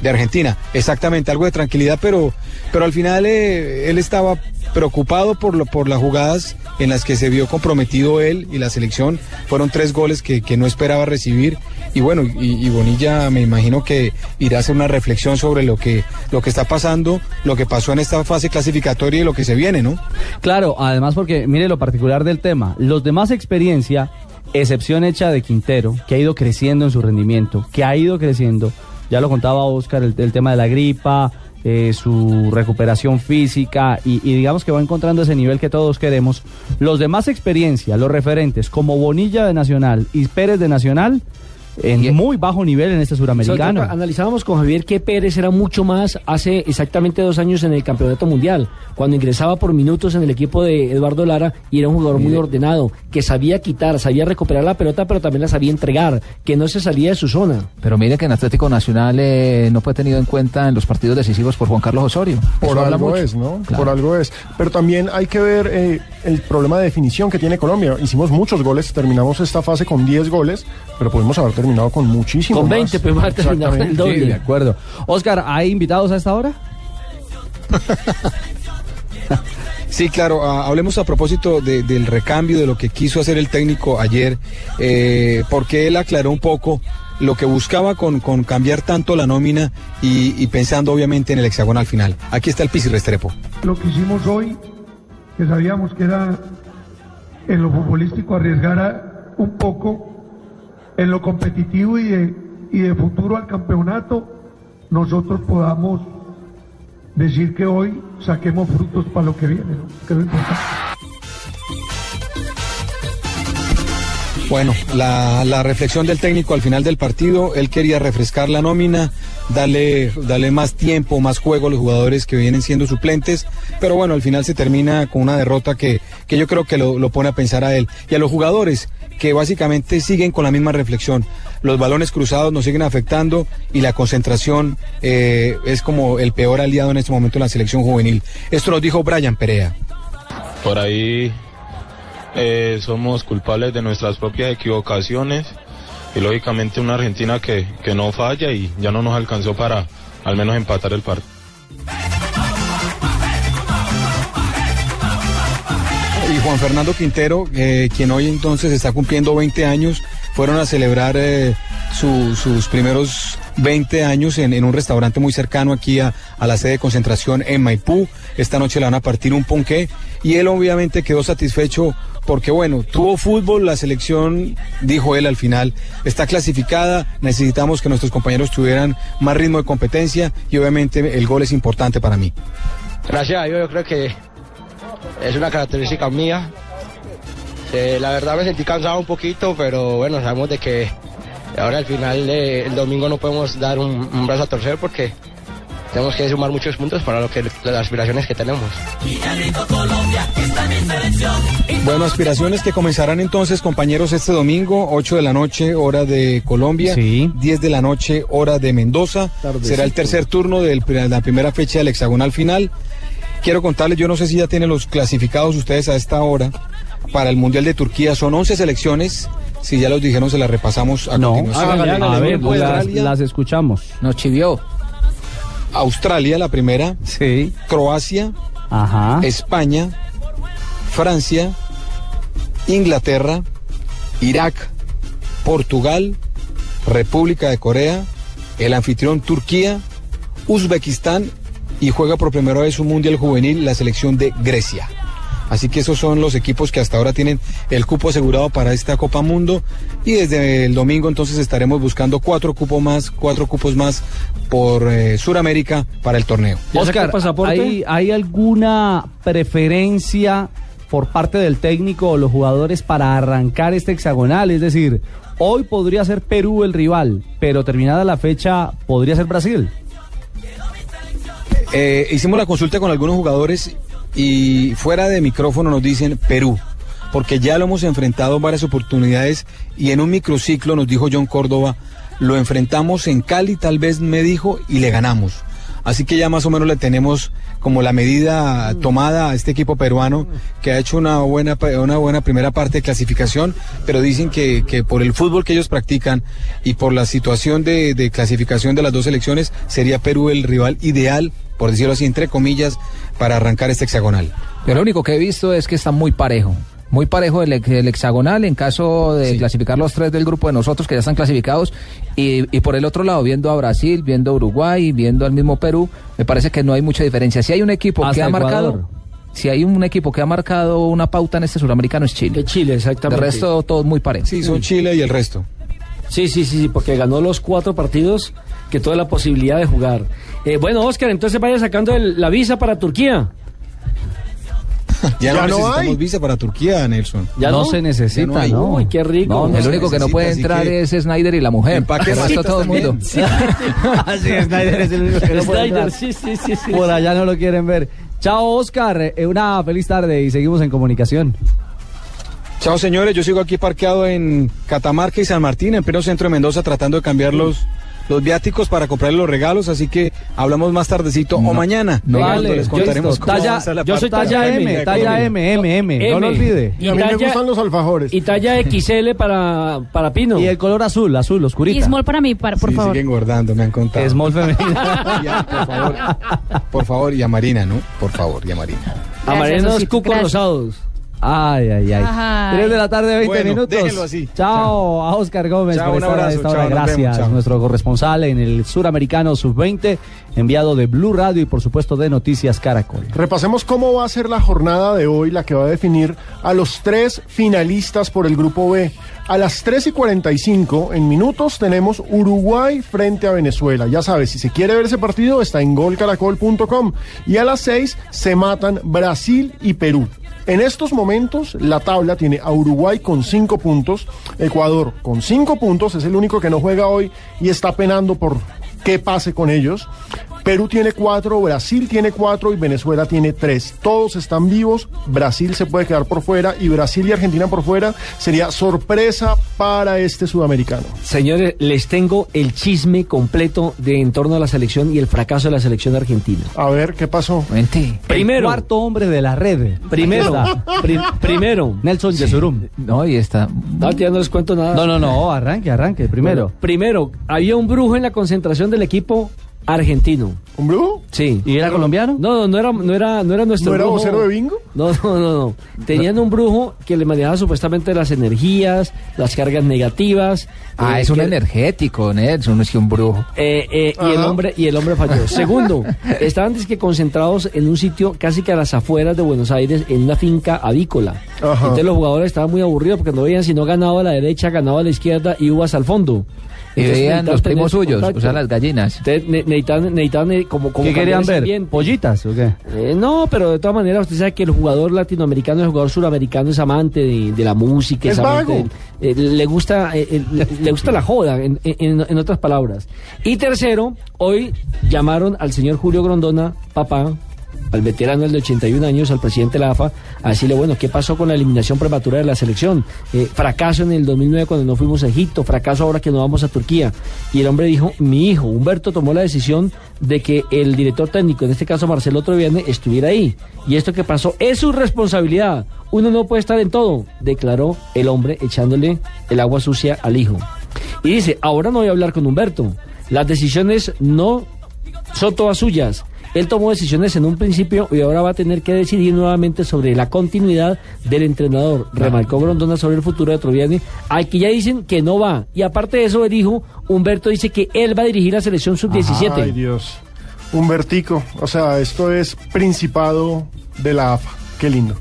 de Argentina. Exactamente, algo de tranquilidad, pero, pero al final eh, él estaba preocupado por, lo, por las jugadas en las que se vio comprometido él y la selección. Fueron tres goles que, que no esperaba recibir. Y bueno, y, Bonilla me imagino que irá a hacer una reflexión sobre lo que, lo que está pasando, lo que pasó en esta fase clasificatoria y lo que se viene, ¿no? Claro, además porque mire lo particular del tema, los de más experiencia, excepción hecha de Quintero, que ha ido creciendo en su rendimiento, que ha ido creciendo, ya lo contaba Oscar, el, tema de la gripa, eh, su recuperación física y, digamos que va encontrando ese nivel que todos queremos. Los de más experiencia, los referentes como Bonilla de Nacional y Pérez de Nacional, en muy bajo nivel en este suramericano. Analizábamos con Javier que Pérez era mucho más hace exactamente dos años en el campeonato mundial, cuando ingresaba por minutos en el equipo de Eduardo Lara y era un jugador muy ordenado, que sabía quitar, sabía recuperar la pelota, pero también la sabía entregar, que no se salía de su zona. Pero mire que en Atlético Nacional eh, no fue tenido en cuenta en los partidos decisivos por Juan Carlos Osorio. Por Eso algo es, ¿no? Claro. Por algo es. Pero también hay que ver eh, el problema de definición que tiene Colombia. Hicimos muchos goles, terminamos esta fase con 10 goles, pero pudimos haber terminado con muchísimo Con más. 20 pudimos haber terminado el Exactamente. doble. Sí, de acuerdo. Oscar, ¿hay invitados a esta hora? Sí, claro, ah, hablemos a propósito de- del recambio, de lo que quiso hacer el técnico ayer, eh, porque él aclaró un poco lo que buscaba con, con cambiar tanto la nómina y, y pensando obviamente en el hexagonal final. Aquí está el Pisi Restrepo. Lo que hicimos hoy, que sabíamos que era en lo futbolístico arriesgar un poco en lo competitivo y de, y de futuro al campeonato, nosotros podamos decir que hoy saquemos frutos para lo que viene, ¿no? Bueno, la, la reflexión del técnico al final del partido, él quería refrescar la nómina, darle, más tiempo, más juego a los jugadores que vienen siendo suplentes, pero bueno, al final se termina con una derrota que, que yo creo que lo, lo pone a pensar a él. Y a los jugadores que básicamente siguen con la misma reflexión. Los balones cruzados nos siguen afectando y la concentración eh, es como el peor aliado en este momento en la selección juvenil. Esto nos dijo Brian Perea. Por ahí eh, somos culpables de nuestras propias equivocaciones y lógicamente una Argentina que, que no falla y ya no nos alcanzó para al menos empatar el partido. y Juan Fernando Quintero, eh, quien hoy entonces está cumpliendo 20 años, fueron a celebrar eh, su- sus primeros 20 años en, un restaurante muy cercano aquí a, la sede de concentración en Maipú. Esta noche le van a partir un ponqué y él obviamente quedó satisfecho porque bueno, tuvo fútbol, la selección, dijo él al final, está clasificada, necesitamos que nuestros compañeros tuvieran más ritmo de competencia y obviamente el gol es importante para mí. Gracias yo creo que es una característica mía. Eh, la verdad me sentí cansado un poquito, pero bueno, sabemos de que ahora al final eh, el domingo no podemos dar un, un brazo a torcer porque tenemos que sumar muchos puntos para lo que las aspiraciones que tenemos. Bueno, aspiraciones que comenzarán entonces, compañeros, este domingo, 8 de la noche, hora de Colombia, 10 de la noche, hora de Mendoza. Tardecito. Será el tercer turno de la primera fecha del hexagonal final. Quiero contarles, yo no sé si ya tienen los clasificados ustedes a esta hora para el Mundial de Turquía. Son 11 selecciones. Si ya los dijeron, se las repasamos a No, continuación. a ver, de las, las escuchamos. Nos chivió. Australia, la primera. Sí. Croacia. Ajá. España. Francia. Inglaterra. Irak. Portugal. República de Corea. El anfitrión Turquía. Uzbekistán. Y juega por primera vez un mundial juvenil la selección de Grecia. Así que esos son los equipos que hasta ahora tienen el cupo asegurado para esta Copa Mundo. Y desde el domingo entonces estaremos buscando cuatro cupos más, cuatro cupos más por eh, Sudamérica para el torneo. Oscar, ¿hay, ¿hay alguna preferencia por parte del técnico o los jugadores para arrancar este hexagonal? Es decir, hoy podría ser Perú el rival, pero terminada la fecha podría ser Brasil. Eh, hicimos la consulta con algunos jugadores y fuera de micrófono nos dicen Perú, porque ya lo hemos enfrentado en varias oportunidades y en un microciclo nos dijo John Córdoba, lo enfrentamos en Cali tal vez me dijo y le ganamos. Así que ya más o menos le tenemos como la medida tomada a este equipo peruano que ha hecho una buena, una buena primera parte de clasificación, pero dicen que, que por el fútbol que ellos practican y por la situación de, de clasificación de las dos selecciones, sería Perú el rival ideal, por decirlo así, entre comillas, para arrancar este hexagonal. Pero lo único que he visto es que está muy parejo. Muy parejo el, el hexagonal en caso de clasificar los tres del grupo de nosotros que ya están clasificados. Y, y por el otro lado, viendo a Brasil, viendo a Uruguay, viendo al mismo Perú, me parece que no hay mucha diferencia. Si hay un equipo Hasta que ha Ecuador. marcado. Si hay un equipo que ha marcado una pauta en este suramericano es Chile. Chile, exactamente. De resto, todos muy parejos. Sí, son Chile y el resto. Sí, sí, sí, sí, porque ganó los cuatro partidos que tuvo la posibilidad de jugar. Eh, bueno, Oscar, entonces vaya sacando el- la visa para Turquía. Ya, Ya no no necesitamos hay. visa para Turquía, Nelson. ¿Ya No no? se necesita, Ya no hay. ¿no? Uy, qué rico. No, el único que no puede entrar que- es Snyder y la mujer. Empaque El resto todo el mundo. es, Snyder es el único que no puede Snyder, sí, sí, sí, sí. Por allá no lo quieren ver. Chao, Oscar. Eh, una feliz tarde y seguimos en comunicación. Chao señores, yo sigo aquí parqueado en Catamarca y San Martín, en pleno centro de Mendoza, tratando de cambiar los, los viáticos para comprar los regalos, así que hablamos más tardecito o mañana. no, vale, les yo- contaremos cómo talla- la yo soy talla M, talla M, M, M, no lo olvide. Y, talla, los alfajores. Y talla XL para, para Pino. Y el color azul, azul, Y oscurita. small para mí, para, por Sí, favor. siguen engordando, me han contado. Small femenina. Ya, por favor, por favor, y a Marina, ¿no? Por favor, y a Marina. Amarelos Osito, cucos gracias. rosados. Ay, ay, ay. Ay. 3 de la tarde, 20 Bueno, minutos. déjenlo así. Chao a Oscar Gómez Chao, por estar a abrazo, esta hora. chao, Gracias. vemos. Nuestro corresponsal en el Suramericano Sub-20, enviado de Blue Radio y por supuesto de Noticias Caracol. Repasemos cómo va a ser la jornada de hoy, la que va a definir a los tres finalistas por el grupo B. A las 3 y 45 en minutos tenemos Uruguay frente a Venezuela. Ya sabes, si se quiere ver ese partido está en golcaracol.com. Y a las 6 se matan Brasil y Perú. En estos momentos la tabla tiene a Uruguay con 5 puntos, Ecuador con 5 puntos, es el único que no juega hoy y está penando por qué pase con ellos. Perú tiene 4, Brasil tiene 4 y Venezuela tiene 3. Todos están vivos, Brasil se puede quedar por fuera y Brasil y Argentina por fuera sería sorpresa para este sudamericano. Señores, les tengo el chisme completo de en torno a la selección y el fracaso de la selección argentina. A ver, ¿qué pasó? Vente. Primero. El cuarto hombre de la red. Primero, pri- primero. Nelson Yesurum. No, y está. No, ya no les cuento nada. No, no, no, arranque, arranque. Primero. Bueno, primero, había un brujo en la concentración del equipo argentino. ¿Un brujo? Sí. ¿Y era colombiano? No, no, no era, no era, no era nuestro ¿No era brujo. vocero de bingo? No, no, no, no. Tenían un brujo que le manejaba supuestamente las energías, las cargas negativas. Ah, eh, es un que- energético, Nelson, no es que un brujo. eh, eh, y el hombre y el hombre falló. Segundo, estaban que concentrados en un sitio casi que a las afueras de Buenos Aires, en una finca avícola. Ajá. Entonces los jugadores estaban muy aburridos porque no veían si no ganaba a la derecha, ganaba a la izquierda y uvas al fondo. Y Entonces, veían los primos suyos, contacto. o sea, las gallinas. Entonces, ne- necesitaban, necesitaban, eh, como, como ¿Qué querían ver? ambiente. ¿Pollitas o qué? Eh, no, pero de todas maneras usted sabe que el jugador latinoamericano, el jugador suramericano es amante de, de la música, Es amante vago. de- eh, le gusta eh, eh, le, le gusta la joda, en, en- en otras palabras. Y tercero, hoy llamaron al señor Julio Grondona, papá, al veterano el de 81 años, al presidente de la AFA, a decirle, bueno, ¿qué pasó con la eliminación prematura de la selección? Eh, fracaso en el 2009 cuando no fuimos a Egipto, fracaso ahora que no vamos a Turquía. Y el hombre dijo, mi hijo, Humberto, tomó la decisión de que el director técnico, en este caso Marcelo Troviani, estuviera ahí. Y esto que pasó es su responsabilidad. Uno no puede estar en todo, declaró el hombre echándole el agua sucia al hijo. Y dice, ahora no voy a hablar con Humberto. Las decisiones no son todas suyas. Él tomó decisiones en un principio y ahora va a tener que decidir nuevamente sobre la continuidad del entrenador. Remarcó Grondona sobre el futuro de Troviani, al que ya dicen que no va. Y aparte de eso, el hijo Humberto dice que él va a dirigir la selección Ay, sub-17. Dios. Humbertico, o sea, esto es principado de la AFA. Qué lindo.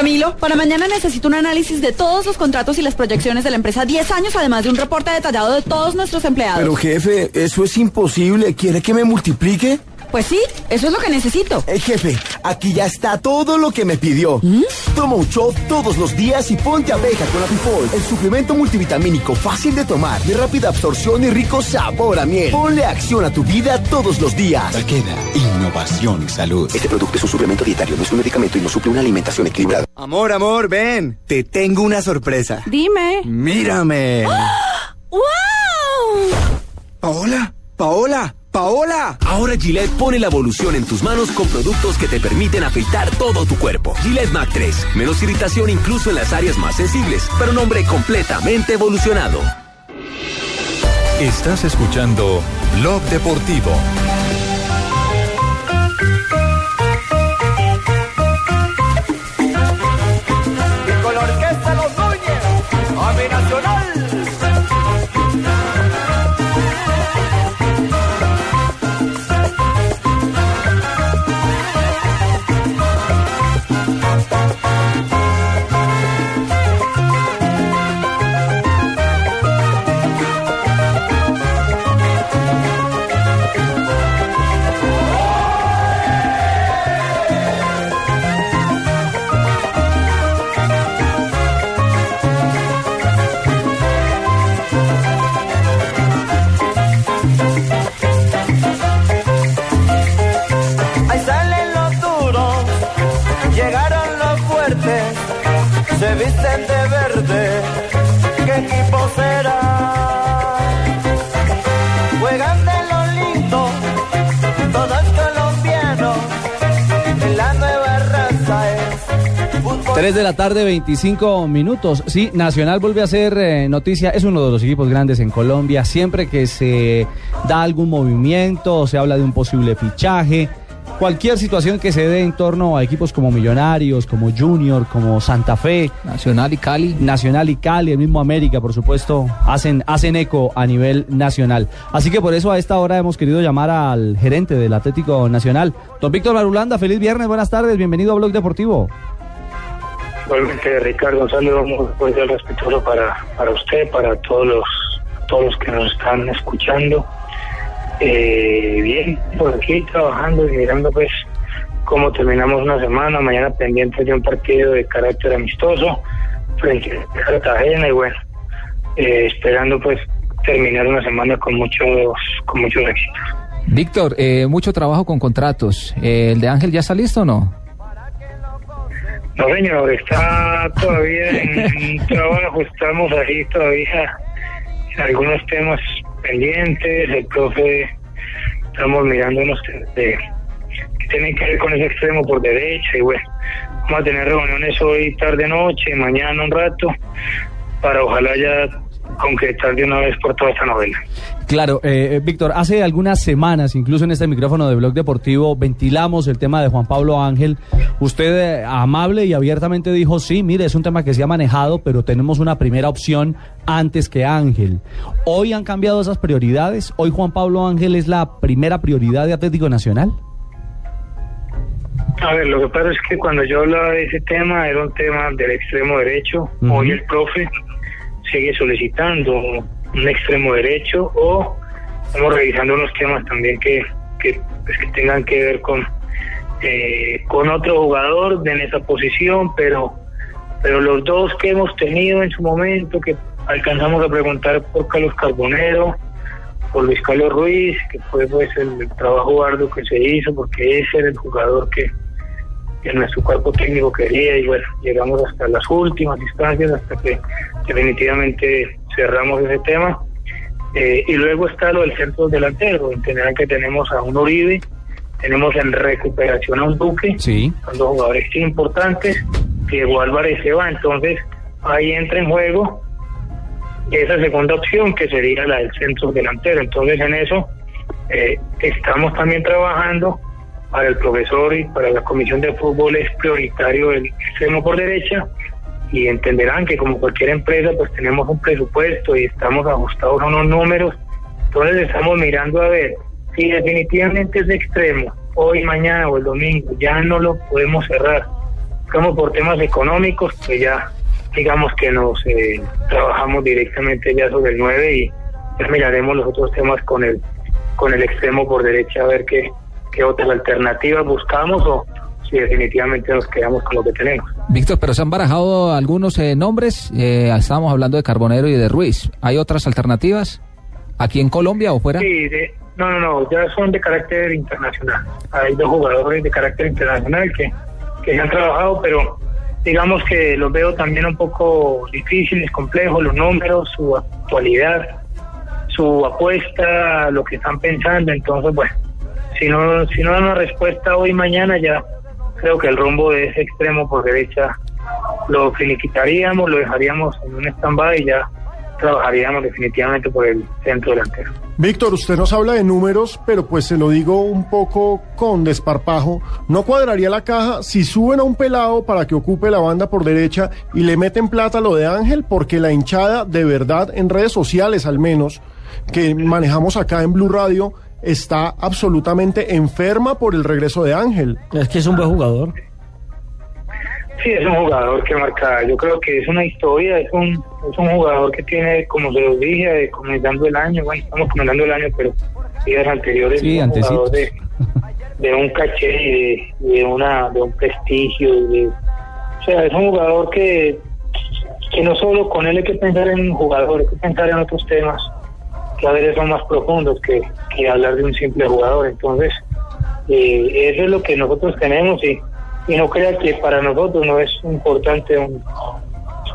Camilo, para mañana necesito un análisis de todos los contratos y las proyecciones de la empresa 10 años, además de un reporte detallado de todos nuestros empleados. Pero jefe, eso es imposible. ¿Quiere que me multiplique? Pues sí, eso es lo que necesito. Eh, jefe, aquí ya está todo lo que me pidió. Toma un shot todos los días y ponte abeja con Apifol, el suplemento multivitamínico fácil de tomar, de rápida absorción y rico sabor a miel. Ponle acción a tu vida todos los días. Takeda, innovación y salud. Este producto es un suplemento dietario, no es un medicamento y no suple una alimentación equilibrada. Amor, amor, ven. Te tengo una sorpresa. Dime. Mírame. ¡Wow! Paola, Paola, Paola. Ahora Gillette pone la evolución en tus manos con productos que te permiten afeitar todo tu cuerpo. Gillette Mac 3. Menos irritación incluso en las áreas más sensibles, pero un hombre completamente evolucionado. Estás escuchando Blog Deportivo. Y con la orquesta Los Núñez, a mi nacional. 3 de la tarde, 25 minutos. Sí, Nacional vuelve a ser eh, noticia. Es uno de los equipos grandes en Colombia. Siempre que se da algún movimiento se habla de un posible fichaje, cualquier situación que se dé en torno a equipos como Millonarios, como Junior, como Santa Fe. Nacional y Cali. Nacional y Cali, el mismo América, por supuesto, hacen, hacen eco a nivel nacional. Así que por eso a esta hora hemos querido llamar al gerente del Atlético Nacional, don Víctor Marulanda. Feliz viernes, buenas tardes, bienvenido a Blog Deportivo. Igualmente, Ricardo, un saludo muy cordial respetuoso para, para usted, para todos los, todos los que nos están escuchando. Eh, bien, por aquí trabajando y mirando pues cómo terminamos una semana, mañana pendientes de un partido de carácter amistoso frente a Cartagena y bueno, eh, esperando pues terminar una semana con muchos, con muchos éxitos. Víctor, eh, mucho trabajo con contratos. Eh, ¿El de Ángel ya está listo o no? No, señor, está todavía en trabajo, estamos ahí todavía en algunos temas pendientes, el profe, estamos mirando unos de- que tienen que ver con ese extremo por derecha y bueno, vamos a tener reuniones hoy, tarde, noche, mañana un rato, para ojalá ya concretar de una vez por toda esta novela. Claro, eh, eh, Víctor, hace algunas semanas, incluso en este micrófono de Blog Deportivo, ventilamos el tema de Juan Pablo Ángel. Usted eh, amable y abiertamente dijo, sí, mire, es un tema que se ha manejado, pero tenemos una primera opción antes que Ángel. Hoy han cambiado esas prioridades. Hoy Juan Pablo Ángel es la primera prioridad de Atlético Nacional. A ver, lo que pasa es que cuando yo hablaba de ese tema, era un tema del extremo derecho. Hoy el profe sigue solicitando un extremo derecho o estamos revisando unos temas también que, que, pues, que tengan que ver con, eh, con otro jugador en esa posición, pero, pero los dos que hemos tenido en su momento, que alcanzamos a preguntar por Carlos Carbonero, por Luis Carlos Ruiz, que fue pues el, el trabajo arduo que se hizo, porque ese era el jugador que, que nuestro cuerpo técnico quería y bueno, llegamos hasta las últimas instancias, hasta que definitivamente cerramos ese tema. Eh, y luego está lo del centro delantero, entenderán que tenemos a un Uribe, tenemos en recuperación a un Duque, Sí. son dos jugadores importantes, Diego Álvarez se va, entonces ahí entra en juego esa segunda opción que sería la del centro delantero. Entonces en eso eh, estamos también trabajando para el profesor y para la comisión de fútbol es prioritario el extremo por derecha y entenderán que como cualquier empresa pues tenemos un presupuesto y estamos ajustados a unos números. Entonces estamos mirando a ver si definitivamente ese extremo hoy, mañana o el domingo ya no lo podemos cerrar. Como por temas económicos, pues ya digamos que nos eh, trabajamos directamente ya sobre el 9 y ya miraremos los otros temas con el con el extremo por derecha a ver qué, qué otras alternativas buscamos o si definitivamente nos quedamos con lo que tenemos. Víctor, pero se han barajado algunos eh, nombres. Eh, estábamos hablando de Carbonero y de Ruiz. ¿Hay otras alternativas aquí en Colombia o fuera? Sí, de- no, no, no, ya son de carácter internacional. Hay dos jugadores de carácter internacional que, que se han trabajado, pero digamos que los veo también un poco difíciles, complejos, los números, su actualidad, su apuesta, lo que están pensando. Entonces, bueno, si no, si no dan una respuesta hoy mañana, ya creo que el rumbo de ese extremo por derecha lo finiquitaríamos, lo dejaríamos en un stand-by y ya trabajaríamos definitivamente por el centro delantero. Víctor, usted nos habla de números, pero pues se lo digo un poco con desparpajo. ¿No cuadraría la caja si suben a un pelado para que ocupe la banda por derecha y le meten plata lo de Ángel? Porque la hinchada, de verdad, en redes sociales al menos, que manejamos acá en Blue Radio, está absolutamente enferma por el regreso de Ángel. Es que es un buen jugador. Sí, es un jugador que marca, yo creo que es una historia, es un, es un jugador que tiene, como se los dije, eh, comenzando el año, bueno, estamos comenzando el año, pero días anteriores, Sí, un jugador de, de un caché y de, una, de un prestigio, y de, o sea, es un jugador que, que no solo con él hay que pensar en un jugador, hay que pensar en otros temas que a son más profundos que, que hablar de un simple jugador, entonces eh, eso es lo que nosotros tenemos y, y no crea que para nosotros no es importante un,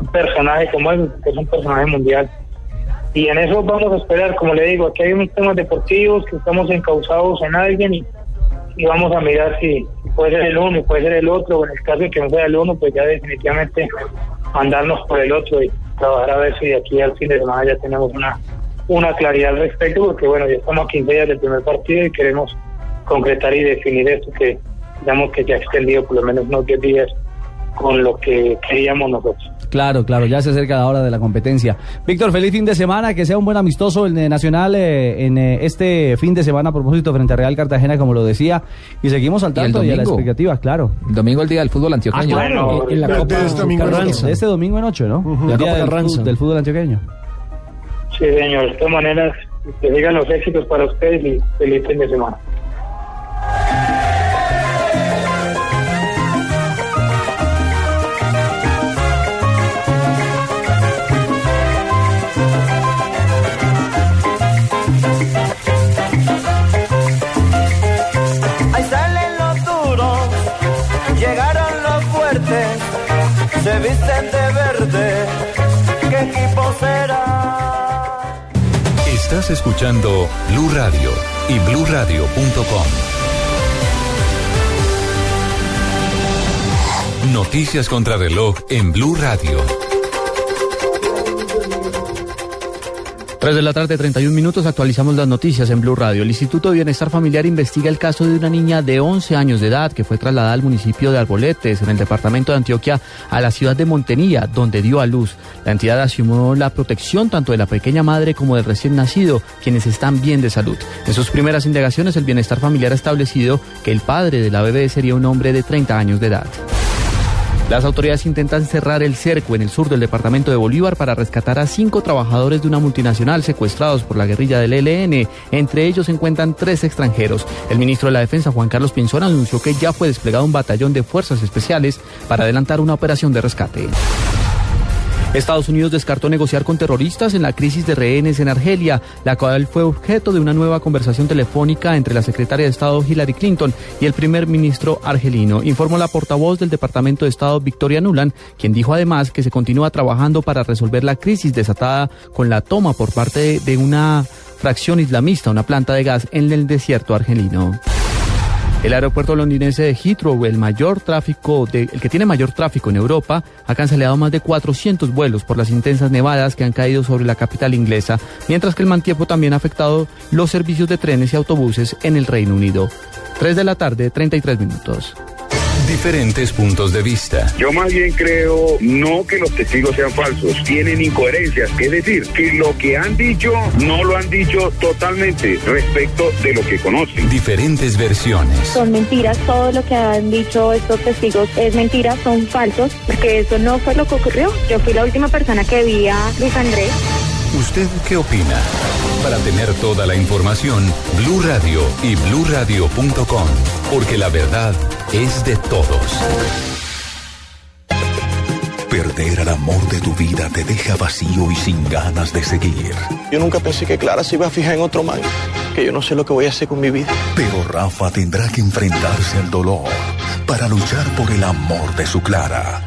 un personaje como él, que es un personaje mundial. Y en eso vamos a esperar, como le digo, aquí hay unos temas deportivos que estamos encausados en alguien y, y vamos a mirar si, puede ser el uno y puede ser el otro, o en el caso de que no sea el uno, pues ya definitivamente mandarnos por el otro y trabajar a ver si de aquí al fin de semana ya tenemos una, una claridad al respecto, porque bueno, ya estamos a 15 días del primer partido y queremos concretar y definir esto que digamos que ya ha extendido por lo menos unos 10 días con lo que queríamos nosotros. Claro, claro, ya se acerca la hora de la competencia. Víctor, feliz fin de semana, que sea un buen amistoso el de Nacional eh, en eh, este fin de semana a propósito frente a Real Cartagena, como lo decía, y seguimos al Y el tanto y, a la domingo. expectativa, claro. El domingo el día del fútbol antioqueño. Ah, claro, en la Copa de este domingo en Carranza. ocho. De este domingo en 8, ¿no? Ujú. El La día Copa del, Carranza. fut- del fútbol antioqueño. Sí, señor, de todas maneras, que sigan los éxitos para ustedes y feliz fin de semana. Estás escuchando Blue Radio y bluradio.com. Noticias contra reloj en Blue Radio. 3 de la tarde, 31 minutos, actualizamos las noticias en Blue Radio. El Instituto de Bienestar Familiar investiga el caso de una niña de 11 años de edad que fue trasladada al municipio de Arboletes, en el departamento de Antioquia, a la ciudad de Montenía, donde dio a luz. La entidad asumió la protección tanto de la pequeña madre como del recién nacido, quienes están bien de salud. En sus primeras indagaciones, el Bienestar Familiar ha establecido que el padre de la bebé sería un hombre de 30 años de edad. Las autoridades intentan cerrar el cerco en el sur del departamento de Bolívar para rescatar a cinco trabajadores de una multinacional secuestrados por la guerrilla del ELN. Entre ellos se encuentran tres extranjeros. El ministro de la Defensa, Juan Carlos Pinzón, anunció que ya fue desplegado un batallón de fuerzas especiales para adelantar una operación de rescate. Estados Unidos descartó negociar con terroristas en la crisis de rehenes en Argelia, la cual fue objeto de una nueva conversación telefónica entre la secretaria de Estado Hillary Clinton y el primer ministro argelino, informó la portavoz del Departamento de Estado Victoria Nuland, quien dijo además que se continúa trabajando para resolver la crisis desatada con la toma por parte de, una fracción islamista, una planta de gas en el desierto argelino. El aeropuerto londinense de Heathrow, el mayor tráfico el que tiene mayor tráfico en Europa, ha cancelado más de 400 vuelos por las intensas nevadas que han caído sobre la capital inglesa, mientras que el mal tiempo también ha afectado los servicios de trenes y autobuses en el Reino Unido. 3 de la tarde, 33 minutos. Diferentes puntos de vista. Yo más bien creo no que los testigos sean falsos, tienen incoherencias, es decir, que lo que han dicho no lo han dicho totalmente respecto de lo que conocen. Diferentes versiones. Son mentiras, todo lo que han dicho estos testigos es mentira, son falsos, porque eso no fue lo que ocurrió. Yo fui la última persona que vi a Luis Andrés ¿Usted qué opina? Para tener toda la información, Blue Radio y bluradio.com, porque la verdad es de todos. Perder al amor de tu vida te deja vacío y sin ganas de seguir. Yo nunca pensé que Clara se iba a fijar en otro man, que yo no sé lo que voy a hacer con mi vida. Pero Rafa tendrá que enfrentarse al dolor para luchar por el amor de su Clara.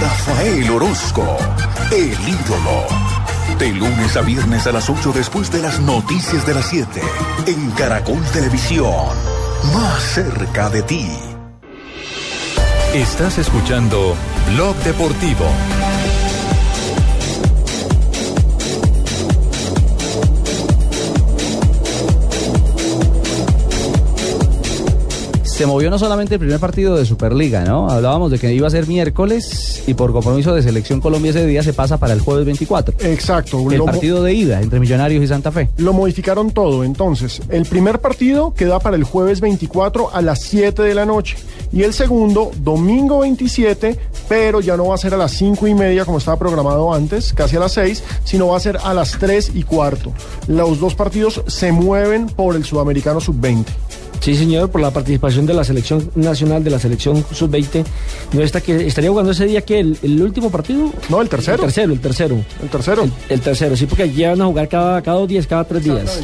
Rafael Orozco, el ídolo. De lunes a viernes a las 8 después de las noticias de las 7. En Caracol Televisión. Más cerca de ti. Estás escuchando Blog Deportivo. Se movió no solamente el primer partido de Superliga, ¿no? Hablábamos de que iba a ser miércoles y por compromiso de Selección Colombia ese día se pasa para el jueves 24. Exacto. El partido de ida entre Millonarios y Santa Fe. Lo modificaron todo. Entonces, el primer partido queda para el jueves 24 a las 7 de la noche. Y el segundo, domingo 27, pero ya no va a ser a las 5 y media como estaba programado antes, casi a las 6, sino va a ser a las 3 y cuarto. Los dos partidos se mueven por el Sudamericano Sub-20. Sí, señor, por la participación de la selección nacional, de la selección sub-20. ¿No está que estaría jugando ese día que el, el último partido? No, el tercero. El tercero, el tercero. El tercero. El, el tercero, sí, porque ya van a jugar cada, cada dos días, cada tres días.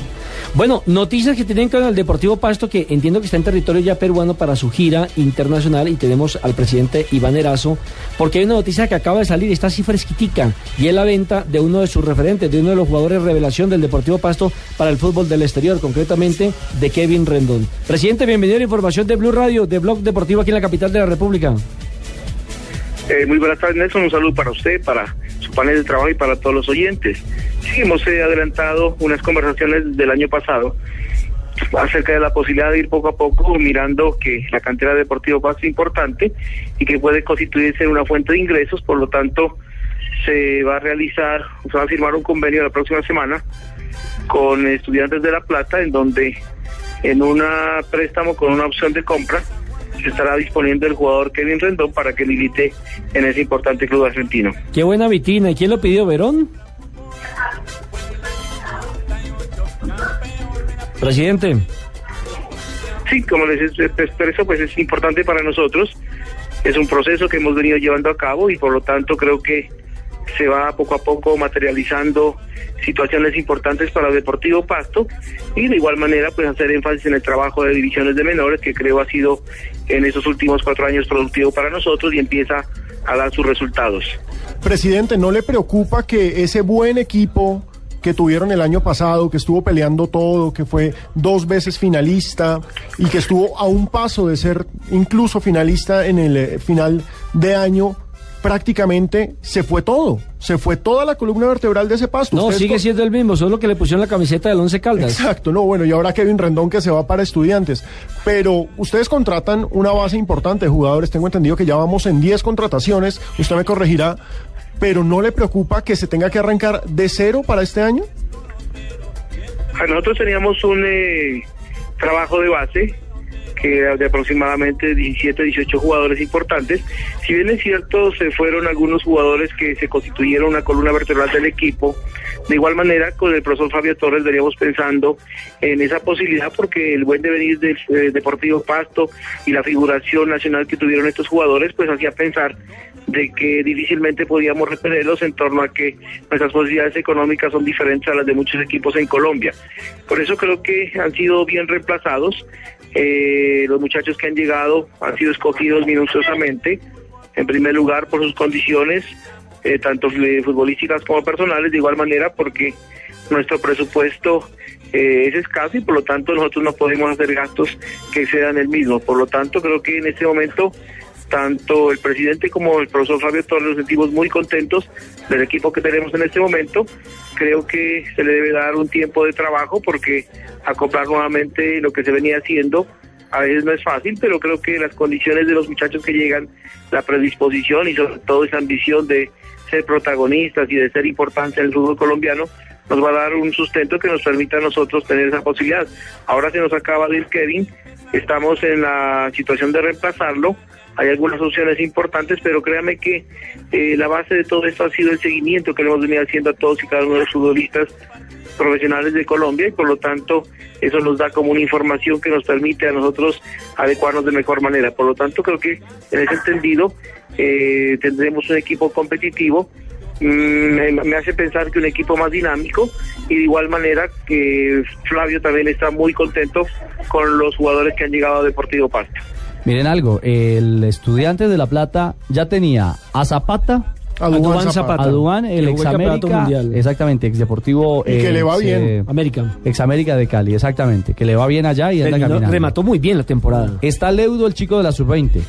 Bueno, noticias que tienen con el Deportivo Pasto, que entiendo que está en territorio ya peruano para su gira internacional y tenemos al presidente Iván Erazo, porque hay una noticia que acaba de salir, está así fresquitica, y es la venta de uno de sus referentes, de uno de los jugadores revelación del Deportivo Pasto para el fútbol del exterior, concretamente de Kevin Rendón. Presidente, bienvenido a la información de Blue Radio, de Blog Deportivo aquí en la capital de la República. Eh, muy buenas tardes, Nelson. Un saludo para usted, para su panel de trabajo y para todos los oyentes. Sí, hemos eh, adelantado unas conversaciones del año pasado acerca de la posibilidad de ir poco a poco mirando que la cantera deportiva va a importante y que puede constituirse una fuente de ingresos, por lo tanto se va a realizar, se va a firmar un convenio la próxima semana con estudiantes de La Plata en donde en un préstamo con una opción de compra estará disponiendo el jugador Kevin Rendón para que milite en ese importante club argentino. Qué buena vitrina. ¿Y quién lo pidió, Verón? Presidente. Sí, como les expreso, pues es importante para nosotros. Es un proceso que hemos venido llevando a cabo y por lo tanto creo que se va poco a poco materializando situaciones importantes para el Deportivo Pasto y de igual manera pues hacer énfasis en el trabajo de divisiones de menores que creo ha sido en estos últimos cuatro años productivo para nosotros y empieza a dar sus resultados. Presidente, ¿no le preocupa que ese buen equipo que tuvieron el año pasado, que estuvo peleando todo, que fue dos veces finalista y que estuvo a un paso de ser incluso finalista en el eh, final de año, prácticamente se fue todo, se fue toda la columna vertebral de ese pasto. No, Ustedes sigue siendo el mismo, solo que le pusieron la camiseta del Once Caldas. Exacto, no, bueno, y ahora Kevin Rendón que se va para estudiantes. Pero ustedes contratan una base importante de jugadores, tengo entendido que ya vamos en 10 contrataciones, usted me corregirá, pero ¿no le preocupa que se tenga que arrancar de cero para este año? A nosotros teníamos un eh, trabajo de base de aproximadamente 17, 18 jugadores importantes. Si bien es cierto, se fueron algunos jugadores que se constituyeron una columna vertebral del equipo. De igual manera, con el profesor Fabio Torres veníamos pensando en esa posibilidad porque el buen devenir del eh, Deportivo Pasto y la figuración nacional que tuvieron estos jugadores, pues hacía pensar de que difícilmente podíamos repelerlos en torno a que nuestras posibilidades económicas son diferentes a las de muchos equipos en Colombia. Por eso creo que han sido bien reemplazados. Eh, los muchachos que han llegado han sido escogidos minuciosamente, en primer lugar por sus condiciones, eh, tanto eh, futbolísticas como personales, de igual manera porque nuestro presupuesto eh, es escaso y por lo tanto nosotros no podemos hacer gastos que excedan el mismo. Por lo tanto, creo que en este momento tanto el presidente como el profesor Fabio Torres nos sentimos muy contentos del equipo que tenemos en este momento. Creo que se le debe dar un tiempo de trabajo porque acoplar nuevamente lo que se venía haciendo a veces no es fácil, pero creo que las condiciones de los muchachos que llegan, la predisposición y sobre todo esa ambición de ser protagonistas y de ser importantes en el fútbol colombiano, nos va a dar un sustento que nos permita a nosotros tener esa posibilidad. Ahora se nos acaba de ir Kevin, estamos en la situación de reemplazarlo, hay algunas opciones importantes, pero créame que eh, la base de todo esto ha sido el seguimiento que le hemos venido haciendo a todos y cada uno de los futbolistas profesionales de Colombia y por lo tanto eso nos da como una información que nos permite a nosotros adecuarnos de mejor manera. Por lo tanto creo que en ese entendido eh, tendremos un equipo competitivo Mm, me, hace pensar que un equipo más dinámico y de igual manera que Flavio también está muy contento con los jugadores que han llegado a Deportivo Pasto. Miren algo, el estudiante de La Plata ya tenía a Zapata. A Duván Zapata. A Duván, el ex América. mundial. Exactamente, ex Deportivo. Y que le va ex, bien. eh, América. Ex América de Cali, exactamente. Que le va bien allá y anda Terminó- caminando. remató muy bien la temporada. Está Leudo, el chico de la sub-20.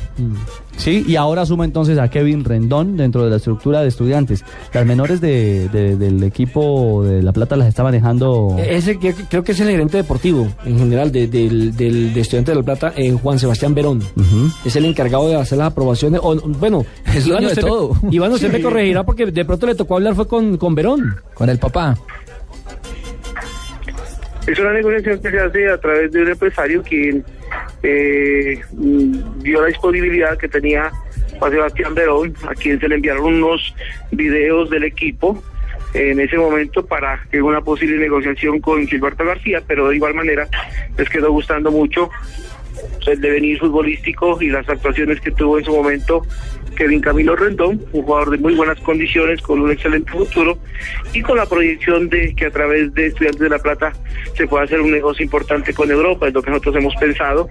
Sí, y ahora suma entonces a Kevin Rendón dentro de la estructura de estudiantes. Las menores de- de- del equipo de La Plata las está manejando. Eh, Ese que, creo que es el gerente deportivo en general de, del, del- de Estudiantes de La Plata, eh, Juan Sebastián Verón. Es el encargado de hacer las aprobaciones. O, bueno, Es de usted, me- todo. Iván, usted Sí. me corregirá porque de pronto le tocó hablar fue con, con Verón. Con el papá. Es una negociación que se hace a través de un empresario quien eh, vio la disponibilidad que tenía Juan Sebastián Verón, a quien se le enviaron unos videos del equipo en ese momento para que una posible negociación con Gilberto García, pero de igual manera les quedó gustando mucho el devenir futbolístico y las actuaciones que tuvo en su momento Kevin Camilo Rendón, un jugador de muy buenas condiciones, con un excelente futuro y con la proyección de que a través de Estudiantes de La Plata se pueda hacer un negocio importante con Europa, es lo que nosotros hemos pensado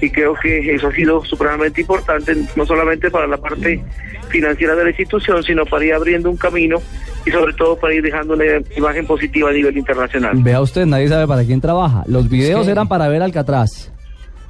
y creo que eso ha sido supremamente importante, no solamente para la parte financiera de la institución, sino para ir abriendo un camino y sobre todo para ir dejando una imagen positiva a nivel internacional. Vea usted, nadie sabe para quién trabaja. Los videos que- eran para ver Alcatraz.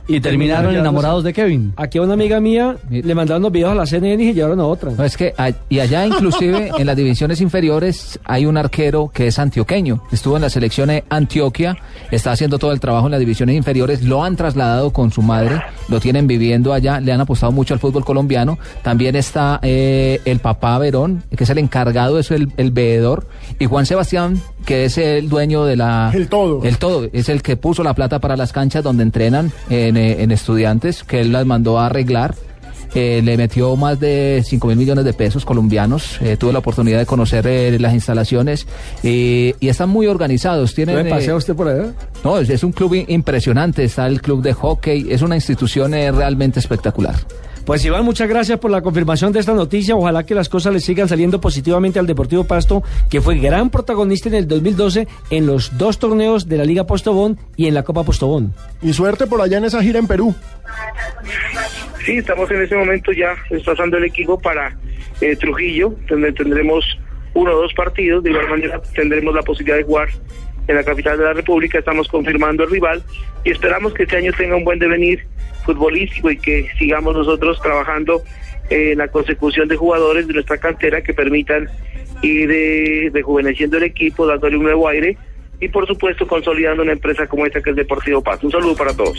Y terminaron enamorados de Kevin. Aquí a una amiga mía le mandaron los videos a la CNN y llevaron a otra. No, es que a- y allá inclusive en las divisiones inferiores hay un arquero que es antioqueño. Estuvo en la selección de Antioquia, está haciendo todo el trabajo en las divisiones inferiores, lo han trasladado con su madre, lo tienen viviendo allá, le han apostado mucho al fútbol colombiano. También está eh, el papá Verón, que es el encargado, es el, el veedor, y Juan Sebastián, que es el dueño de la... El todo. El todo, es el que puso la plata para las canchas donde entrenan en, eh, en estudiantes, que él las mandó a arreglar. Eh, le metió más de 5 mil millones de pesos colombianos. Eh, tuve la oportunidad de conocer eh, las instalaciones y están muy organizados. Tienen, ¿No me pasea eh, usted por allá? no, es, es un club impresionante. Está el club de hockey. Es una institución eh, realmente espectacular. Pues Iván, muchas gracias por la confirmación de esta noticia. Ojalá que las cosas le sigan saliendo positivamente al Deportivo Pasto, que fue gran protagonista en el 2012 en los dos torneos de la Liga Postobón y en la Copa Postobón. Y suerte por allá en esa gira en Perú. Sí, estamos en ese momento ya desplazando el equipo para eh, Trujillo, donde tendremos uno o dos partidos. De igual manera tendremos la posibilidad de jugar en la capital de la República. Estamos confirmando el rival y esperamos que este año tenga un buen devenir futbolístico y que sigamos nosotros trabajando eh, en la consecución de jugadores de nuestra cantera que permitan ir rejuveneciendo el equipo, dándole un nuevo aire y por supuesto consolidando una empresa como esta que es Deportivo Paz. Un saludo para todos.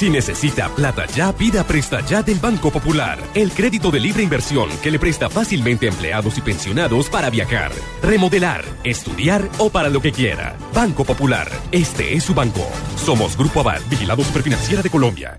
Si necesita plata ya, pida Presta Ya del Banco Popular. El crédito de libre inversión que le presta fácilmente a empleados y pensionados para viajar, remodelar, estudiar o para lo que quiera. Banco Popular. Este es su banco. Somos Grupo Aval, vigilado superfinanciera de Colombia.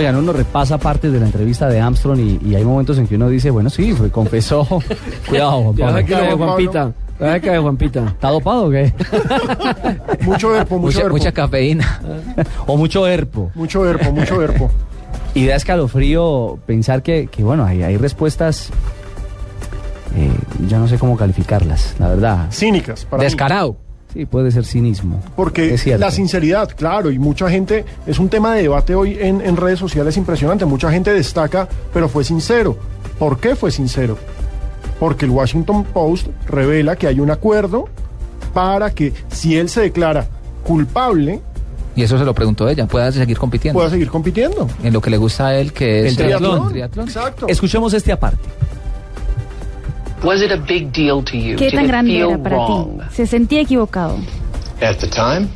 Oigan, uno repasa partes de la entrevista de Armstrong y, y hay momentos en que uno dice, bueno, sí, fue, confesó. Cuidado, Juan Pablo. cae, Juanpita. Ya se cae, Juanpita. ¿Está dopado o qué? Mucho herpo, mucho Mucha, herpo. mucha cafeína. o mucho herpo. Mucho herpo, mucho herpo. Y da escalofrío pensar que, que, bueno, hay, hay respuestas, eh, yo no sé cómo calificarlas, la verdad. Cínicas, para mí. Sí, puede ser cinismo. Porque la sinceridad, claro, y mucha gente, es un tema de debate hoy en, en redes sociales impresionante. Mucha gente destaca, pero fue sincero. ¿Por qué fue sincero? Porque el Washington Post revela que hay un acuerdo para que si él se declara culpable, Y eso se lo preguntó ella. Pueda seguir compitiendo. pueda seguir compitiendo. En lo que le gusta a él, que es El triatlón. el triatlón. Exacto. Escuchemos este aparte. Was it a big deal to you? ¿Qué Did tan grande feel era para wrong? ti? ¿Se sentía equivocado? At the time?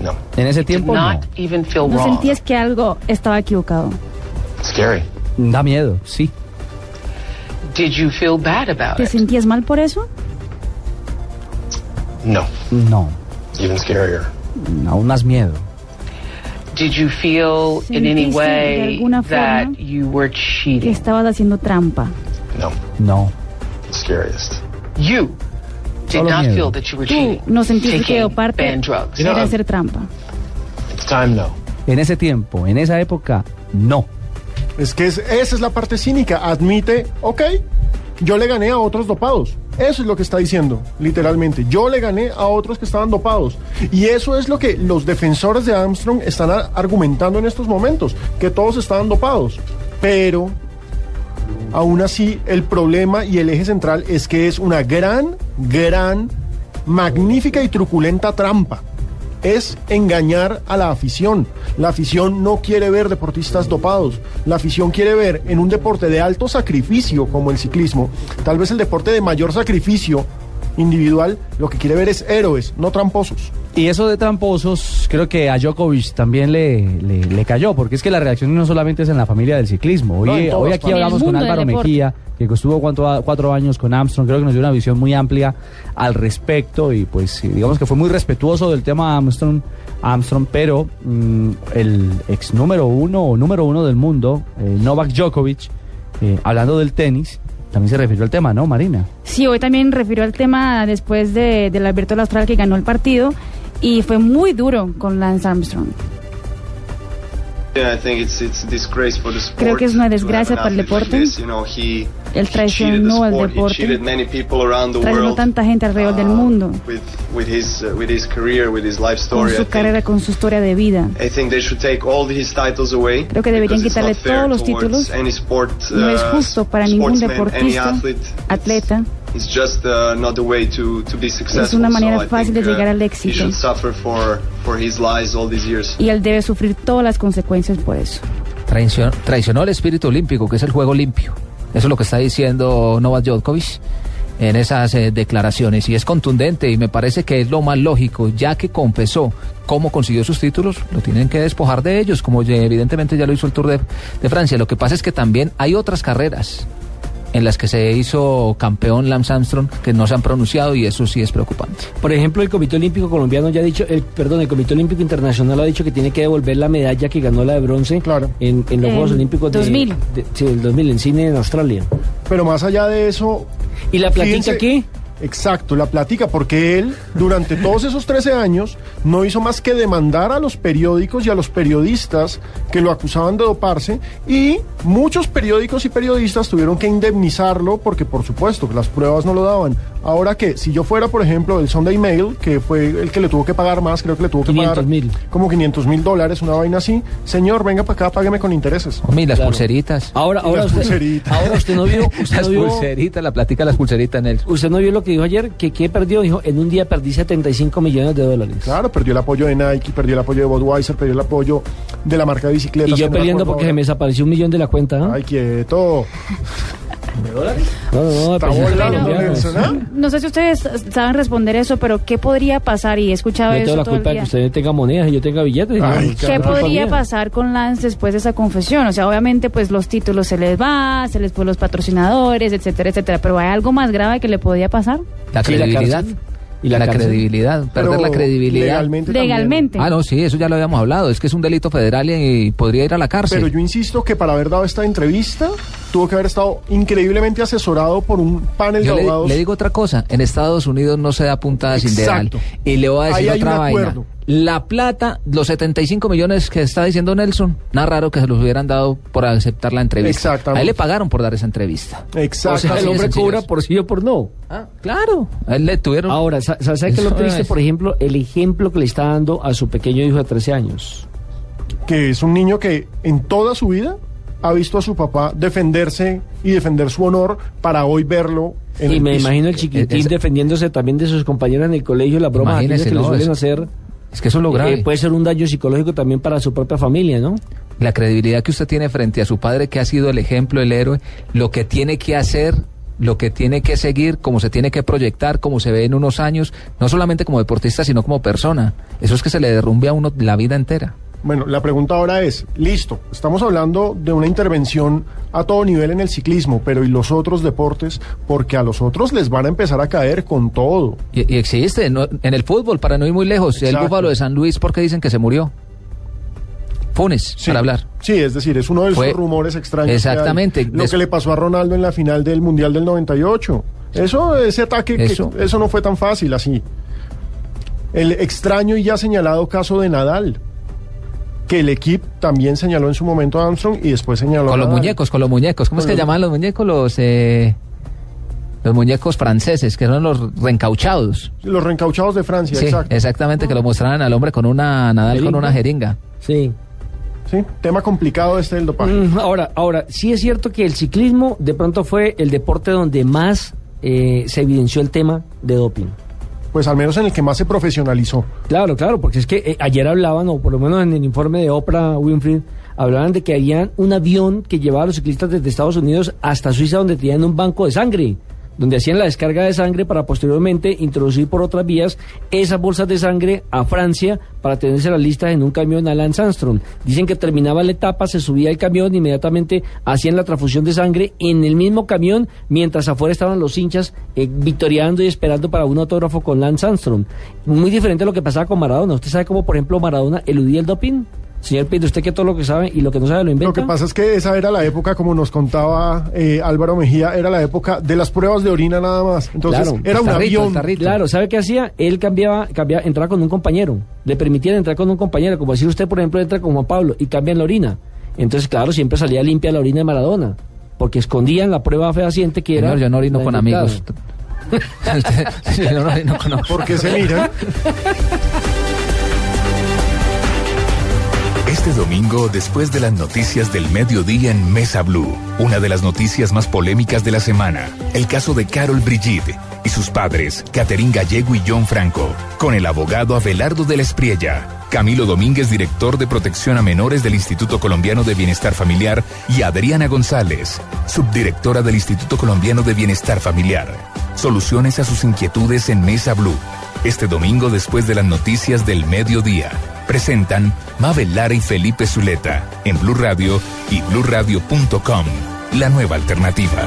No. En ese tiempo, no. Not even feel ¿No wrong. sentías que algo estaba equivocado? Scary. Da miedo, sí. Did you feel bad about ¿Te it? sentías mal por eso? No. No, Even scarier. aún más miedo. Did you feel in any ¿Sentiste de way that you were Que cheating? estabas haciendo trampa. No. No. Scariest. You did Solo not miedo. feel that you were Tú cheating. no sentiste que parte era hacer trampa. Time, no. En ese tiempo, en esa época, no. Es que es- esa es la parte cínica. Admite, ok, yo le gané a otros dopados. Eso es lo que está diciendo, literalmente. Yo le gané a otros que estaban dopados. Y eso es lo que los defensores de Armstrong están argumentando en estos momentos, que todos estaban dopados. Pero, aún así, el problema y el eje central es que es una gran, gran, magnífica y truculenta trampa es engañar a la afición. La afición no quiere ver deportistas dopados. La afición quiere ver en un deporte de alto sacrificio como el ciclismo, tal vez el deporte de mayor sacrificio individual, lo que quiere ver es héroes, no tramposos. Y eso de tramposos, creo que a Djokovic también le, le, le cayó, porque es que la reacción no solamente es en la familia del ciclismo. Hoy, No, aquí hablamos con Álvaro. Mejía, que estuvo cuatro, cuatro años con Armstrong, creo que nos dio una visión muy amplia al respecto y pues digamos que fue muy respetuoso del tema Armstrong, Armstrong pero mm, el ex número uno o número uno del mundo, eh, Novak Djokovic, eh, hablando del tenis, también se refirió al tema, ¿no, Marina? Sí, hoy también refirió al tema después de, del Alberto Austral que ganó el partido y fue muy duro con Lance Armstrong. Creo que es una desgracia para el deporte. Él traicionó al. He deporte, traicionó tanta gente alrededor del mundo with with his uh, with his career, with his life con story. I su think, carrera, con su historia de vida. I think they should take all his titles away. Creo que deberían quitarle todos los títulos. No es uh, justo para ningún deportista, atleta. It's just uh, not the way to, to be successful. una manera so fácil de think, uh, llegar al He éxito. should suffer for, for his lies all these years. Y él debe sufrir todas las consecuencias por eso. Traicionó, traicionó el espíritu olímpico, que es el juego limpio. Eso es lo que está diciendo Novak Djokovic en esas eh, declaraciones y es contundente y me parece que es lo más lógico, ya que confesó cómo consiguió sus títulos, lo tienen que despojar de ellos, como evidentemente ya lo hizo el Tour de Francia. Lo que pasa es que también hay otras carreras en las que se hizo campeón Lance Armstrong que no se han pronunciado y eso sí es preocupante. Por ejemplo, el Comité Olímpico Colombiano ya ha dicho, el, perdón, el Comité Olímpico Internacional ha dicho que tiene que devolver la medalla que ganó la de bronce en, en los En Juegos Olímpicos de- 2000. de, sí, el 2000 en cine en Australia. Pero más allá de eso... ¿Y la platica qué? Exacto, la platica, porque él durante todos esos 13 años no hizo más que demandar a los periódicos y a los periodistas que lo acusaban de doparse y muchos periódicos y periodistas tuvieron que indemnizarlo porque por supuesto que las pruebas no lo daban. Ahora que si yo fuera, por ejemplo, el Sunday Mail, que fue el que le tuvo que pagar más, creo que le tuvo que 500 pagar mil. como 500 mil dólares, una vaina así, señor, venga para acá, págueme con intereses. Hombre, y las Claro. pulseritas. Ahora, ahora las usted, pulseritas. ahora usted no vio, usted Las no vio, pulseritas, la platica de las pulseritas, Nelson. usted no vio lo que dijo ayer, que qué perdió, dijo, en un día perdí 75 millones de dólares. Claro, perdió el apoyo de Nike, perdió el apoyo de Budweiser, perdió el apoyo de la marca de bicicletas. Y yo no acuerdo porque se me desapareció un millón de la cuenta. ¿ah? Ay, quieto. ¿De dólares? No, no, no, pesos ¿ah? No sé si ustedes saben responder eso, pero ¿qué podría pasar? Y he escuchado Yo eso tengo la todo el culpa de que usted tenga monedas y yo tenga billetes. Ay, ¿Qué podría mía. pasar con Lance después de esa confesión? O sea, obviamente, pues los títulos se les va, se les fue los patrocinadores, etcétera, etcétera. Pero hay algo más grave que le podía pasar. La Sí, la credibilidad. ¿Y la credibilidad, perder Pero la credibilidad. legalmente también. Legalmente. Ah, no, sí, eso ya lo habíamos hablado. Es que es un delito federal y, podría ir a la cárcel. Pero yo insisto que para haber dado esta entrevista tuvo que haber estado increíblemente asesorado por un panel Yo de le, abogados. le digo otra cosa, en Estados Unidos no se da puntada sin dedal. Exacto. Y le voy a decir Ahí hay otra un vaina. acuerdo. La plata, los 75 millones que está diciendo Nelson, nada raro que se los hubieran dado por aceptar la entrevista. Exactamente. A él le pagaron por dar esa entrevista. Exacto. O sea, el hombre cobra por sí o por no. Ah, claro. A él le tuvieron. Ahora, sa- sa- ¿sabe qué es lo triste? es. Por ejemplo, el ejemplo que le está dando a su pequeño hijo de 13 años. que es un niño que en toda su vida ha visto a su papá defenderse y defender su honor para hoy verlo en Y el me piso. imagino el chiquitín Es- defendiéndose también de sus compañeros en el colegio, aquellas Imagínese, que le no, suelen es- hacer. Es que eso es lo grave. eh, puede ser un daño psicológico también para su propia familia, ¿no? la credibilidad que usted tiene frente a su padre, que ha sido el ejemplo, el héroe, lo que tiene que hacer, lo que tiene que seguir, cómo se tiene que proyectar, cómo se ve en unos años, no solamente como deportista, sino como persona. Eso es que se le derrumbe a uno la vida entera. Bueno, la pregunta ahora es, listo, estamos hablando de una intervención a todo nivel en el ciclismo, pero ¿y los otros deportes? Porque a los otros les van a empezar a caer con todo. Y, y existe no- en el fútbol, para no ir muy lejos, el búfalo de San Luis, ¿por qué dicen que se murió? Funes, Sí. para hablar. Sí, es decir, es uno de esos Fue- rumores extraños. que. Exactamente. Lo que le pasó a Ronaldo en la final del Mundial del 98. Eso, ese ataque, que- Eso. eso no fue tan fácil así. El extraño y ya señalado caso de Nadal, que el equipo también señaló en su momento a Armstrong y después señaló Con los muñecos, con los muñecos. ¿Cómo es que los- llamaban los muñecos? Los, eh, los muñecos franceses, que eran los reencauchados. Los reencauchados de Francia, Sí, exacto. exactamente, que lo mostraban al hombre con una Nadal con ¿Jeringa? una jeringa. Sí. Sí, tema complicado este del dopaje. Mm, Ahora, ahora, sí es cierto que el ciclismo de pronto fue el deporte donde más eh, se evidenció el tema de doping. Pues al menos en el que más se profesionalizó. Claro, claro, porque es que eh, ayer hablaban, o por lo menos en el informe de Oprah Winfrey, hablaban de que había un avión que llevaba a los ciclistas desde Estados Unidos hasta Suiza donde tenían un banco de sangre, donde hacían la descarga de sangre para posteriormente introducir por otras vías esas bolsas de sangre a Francia para tenerse las listas en un camión a Lance Armstrong. Dicen que terminaba la etapa, se subía el camión, inmediatamente hacían la transfusión de sangre en el mismo camión, mientras afuera estaban los hinchas eh, victoriando y esperando para un autógrafo con Lance Armstrong. Muy diferente a lo que pasaba con Maradona. ¿Usted sabe cómo, por ejemplo, Maradona eludía el doping? Señor Pinto, usted que todo lo que sabe y lo que no sabe lo Lo inventa. que pasa es que esa era la época, como nos contaba eh, Álvaro Mejía, era la época de las pruebas de orina nada más. Entonces, Claro, era un tarrito, avión. tarrito. Claro, ¿sabe qué hacía? Él cambiaba, cambiaba, entraba con un compañero. Le permitían entrar con un compañero, como decir usted, por ejemplo, entra con Juan Pablo y cambian la orina. Entonces, claro, siempre salía limpia la orina de Maradona, porque escondían la prueba fehaciente que era. Señor, yo no orino con amigos. Yo no orino con Porque se miran. Este domingo, después de las noticias del mediodía en Mesa Blue, una de las noticias más polémicas de la semana, el caso de Carol Brigitte y sus padres, Caterín Gallego y John Franco, con el abogado Abelardo de la Espriella, Camilo Domínguez, director de protección a menores del Instituto Colombiano de Bienestar Familiar, y Adriana González, subdirectora del Instituto Colombiano de Bienestar Familiar. Soluciones a sus inquietudes en Mesa Blue. Este domingo después de las noticias del mediodía. Presentan Mabel Lara y Felipe Zuleta en Blue Radio y bluradio.com. La nueva alternativa.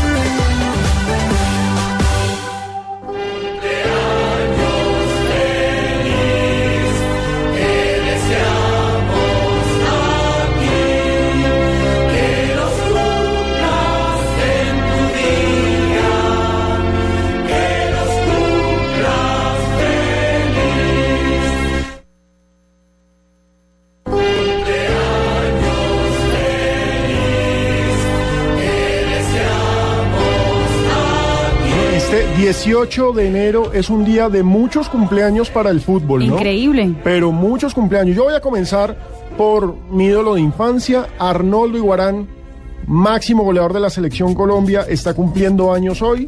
18 de enero es un día de muchos cumpleaños para el fútbol, ¿no? Increíble. Pero muchos cumpleaños. Yo voy a comenzar por mi ídolo de infancia, Arnoldo Iguarán, máximo goleador de la selección Colombia, está cumpliendo años hoy.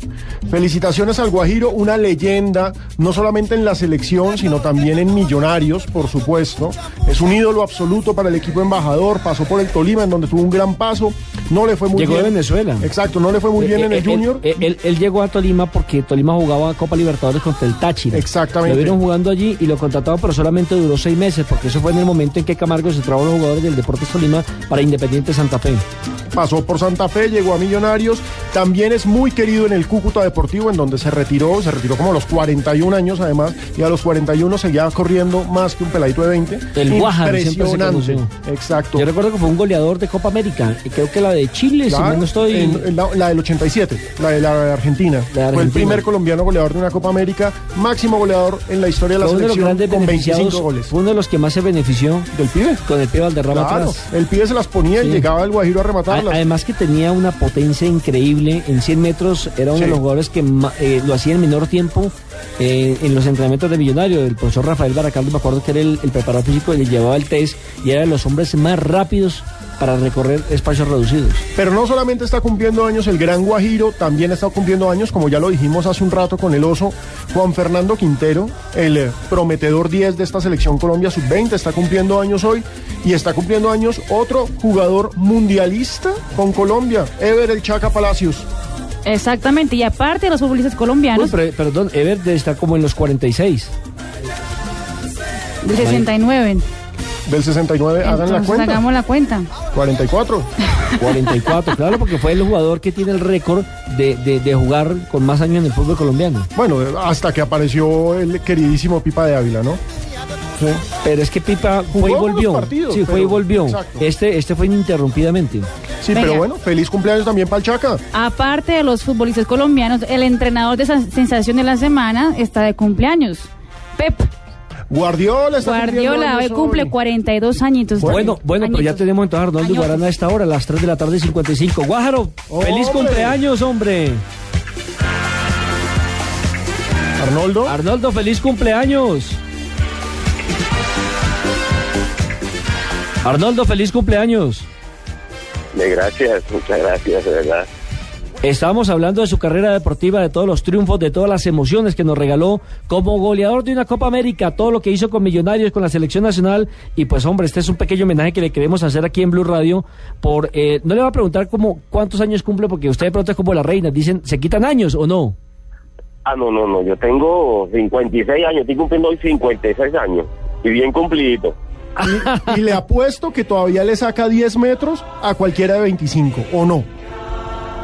Felicitaciones al Guajiro, una leyenda, no solamente en la selección, sino también en Millonarios, por supuesto. Es un ídolo absoluto para el equipo embajador, pasó por el Tolima, en donde tuvo un gran paso. No le fue muy Llegó bien. de Venezuela. Exacto, no le fue muy Eh, bien en eh, el él- Junior. Él llegó a Tolima porque Tolima jugaba Copa Libertadores contra el Táchira. Exactamente. Lo vieron jugando allí y lo contrataron, pero solamente duró seis meses, porque eso fue en el momento en que Camargo se trajo a los jugadores del Deportes Tolima para Independiente Santa Fe. pasó por Santa Fe, llegó a Millonarios, también es muy querido en el Cúcuta Deportivo, en donde se retiró, se retiró como a los 41 años además, y a los 41 seguía corriendo más que un peladito de 20. El Impresionante. Exacto. Yo recuerdo que fue un goleador de Copa América, creo que la de Chile, si Claro, no estoy. en- en la, la del 87, la de la de Argentina. Fue el primer colombiano goleador de una Copa América, máximo goleador en la historia de la Fue uno de los selección grandes con beneficiados, 25 goles. fue uno de los que más se benefició del pibe. Con el pibe Valderrama Claro, atrás. el pibe se las ponía y llegaba el Guajiro a A- rematarlas. Además que tenía una potencia increíble en 100 metros, era uno Sí. de los jugadores que eh, lo hacía en menor tiempo eh, en los entrenamientos de Millonario. El profesor Rafael Baracaldo, me acuerdo que era el, el preparador físico le llevaba el test y era de los hombres más rápidos para recorrer espacios reducidos. Pero no solamente está cumpliendo años el Gran Guajiro, también está cumpliendo años, como ya lo dijimos hace un rato con el oso, Juan Fernando Quintero, el eh, prometedor 10 de esta selección Colombia Sub-20, está cumpliendo años hoy y está cumpliendo años otro jugador mundialista con Colombia, Ever el Chaca Palacios. Exactamente, y aparte de los futbolistas Uy, colombianos, pero, perdón, Ever estar como en los 46. del 69. Del 69, hagan la Entonces cuenta. hagamos la cuenta. 44. 44, claro, porque fue el jugador que tiene el récord de, de- de jugar con más años en el fútbol colombiano. Bueno, hasta que apareció el queridísimo Pipa de Ávila, ¿no? Sí. Pero es que Pipa fue y volvió. partidos, sí, fue y volvió. exacto. Este, este fue ininterrumpidamente. Sí, Venga. pero bueno, feliz cumpleaños también para el Chaca. Aparte de los futbolistas colombianos, el entrenador de esa sensación de la semana está de cumpleaños. Pep Guardiola está Guardiola hoy años cumple 42 añitos. Bueno, bueno, pero ya Añitos. tenemos entonces a Arnoldo. Guarana a esta hora, a las 3 de la tarde 55. Guájaro, feliz cumpleaños, hombre. Arnoldo. Arnoldo, feliz cumpleaños. Arnoldo, feliz cumpleaños. De gracias, muchas gracias, de verdad. Estábamos hablando de su carrera deportiva, de todos los triunfos, de todas las emociones que nos regaló como goleador de una Copa América, todo lo que hizo con Millonarios, con la selección nacional. Y pues hombre, este es un pequeño homenaje que le queremos hacer aquí en Blue Radio. Por, eh, no le va a preguntar cómo, cuántos años cumple, porque usted de pronto es como la reina. Dicen, ¿se quitan años o no? Ah, no, no, no, yo tengo 56 años, estoy cumpliendo hoy 56 años. Y bien cumplidito. Y le apuesto que todavía le saca 10 metros a cualquiera de 25, ¿o no?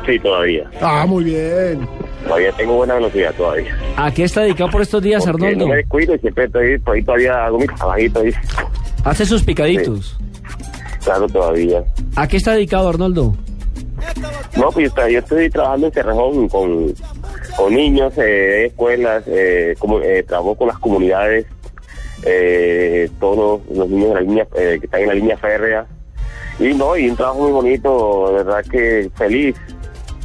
Sí, todavía. Ah, muy bien. Todavía tengo buena velocidad todavía. ¿A qué está dedicado por estos días, Porque Arnoldo? No me descuido y siempre estoy, estoy todavía hago mis trabajitos ahí. Hace sus picaditos. Claro, todavía. ¿A qué está dedicado, Arnoldo? No, pues yo, estoy- yo estoy trabajando en Cerrejón con, con niños, eh, escuelas, eh, como, eh, trabajo con las comunidades, eh, todos los niños de la línea, eh, que están en la línea férrea. Y no, y un trabajo muy bonito, de verdad que feliz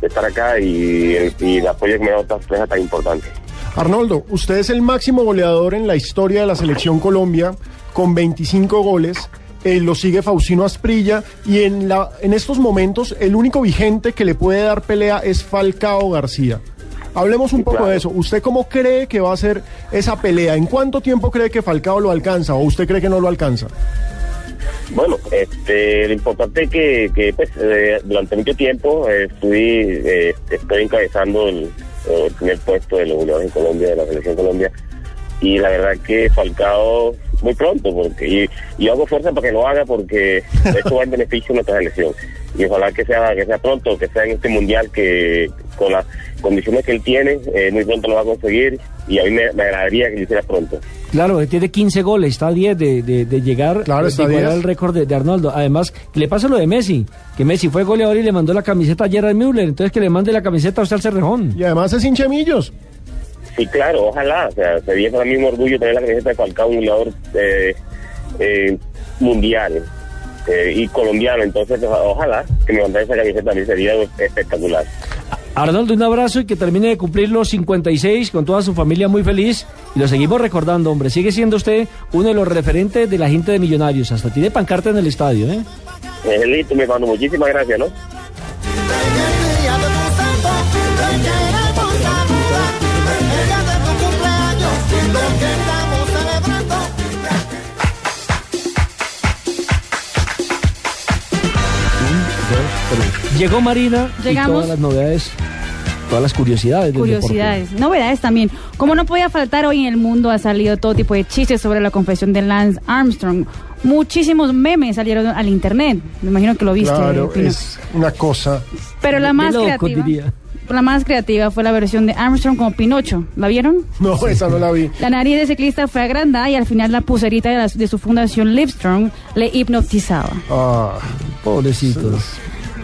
de estar acá y, el- y el apoyo que me da otra empresa tan importante. Arnoldo, usted es el máximo goleador en la historia de la selección Colombia con 25 goles. Eh, lo sigue Faustino Asprilla y en, la, en estos momentos el único vigente que le puede dar pelea es Falcao García. Hablemos un poco de eso. ¿Usted cómo cree que va a ser esa pelea? ¿En cuánto tiempo cree que Falcao lo alcanza o usted cree que no lo alcanza? Bueno, este, lo importante es que, que pues, eh, durante mucho tiempo eh, fui, eh, estoy encabezando el, primer puesto de los en Colombia, de la selección Colombia, y la verdad que Falcao muy pronto, porque y, y yo hago fuerza para que lo haga porque esto va en beneficio de nuestra selección. Y ojalá que sea, que sea pronto, que sea en este mundial que con las condiciones que él tiene, eh, muy pronto lo va a conseguir, y a mí me, me agradaría que lo hiciera pronto. Claro, él tiene 15 goles, está a 10 de, de, de llegar Claro, de está a igualar 10. el récord de, de Arnoldo. Además, que le pasa lo de Messi, que Messi fue goleador y le mandó la camiseta a Gerard Müller, entonces que le mande la camiseta a usted al Cerrejón. Y además es hinchemillos. Sí, claro, ojalá. O sea, sería para mí un orgullo tener la camiseta de Falcao, un goleador eh, eh, mundial eh, y colombiano. Entonces, ojalá que me mandara esa camiseta, a mí sería espectacular. Arnoldo, un abrazo y que termine de cumplir los 56 con toda su familia muy feliz. Y lo seguimos recordando, hombre. Sigue siendo usted uno de los referentes de la gente de Millonarios. Hasta tiene pancarta en el estadio, ¿eh? Eh, listo, mi hermano, muchísimas gracias, ¿no? Llegó Marina Llegamos. y todas las novedades, todas las curiosidades del Curiosidades, novedades también. Como no podía faltar, hoy en el mundo ha salido todo tipo de chistes sobre la confesión de Lance Armstrong. Muchísimos memes salieron al internet. Me imagino que lo viste. Claro, Pino. es una cosa. Pero la más creativa. diría. La más creativa fue la versión de Armstrong como Pinocho. ¿La vieron? No, esa no la vi. La nariz de ciclista fue agrandada y al final la pulserita de, la- de su fundación Livestrong le hipnotizaba. Ah, pobrecitos.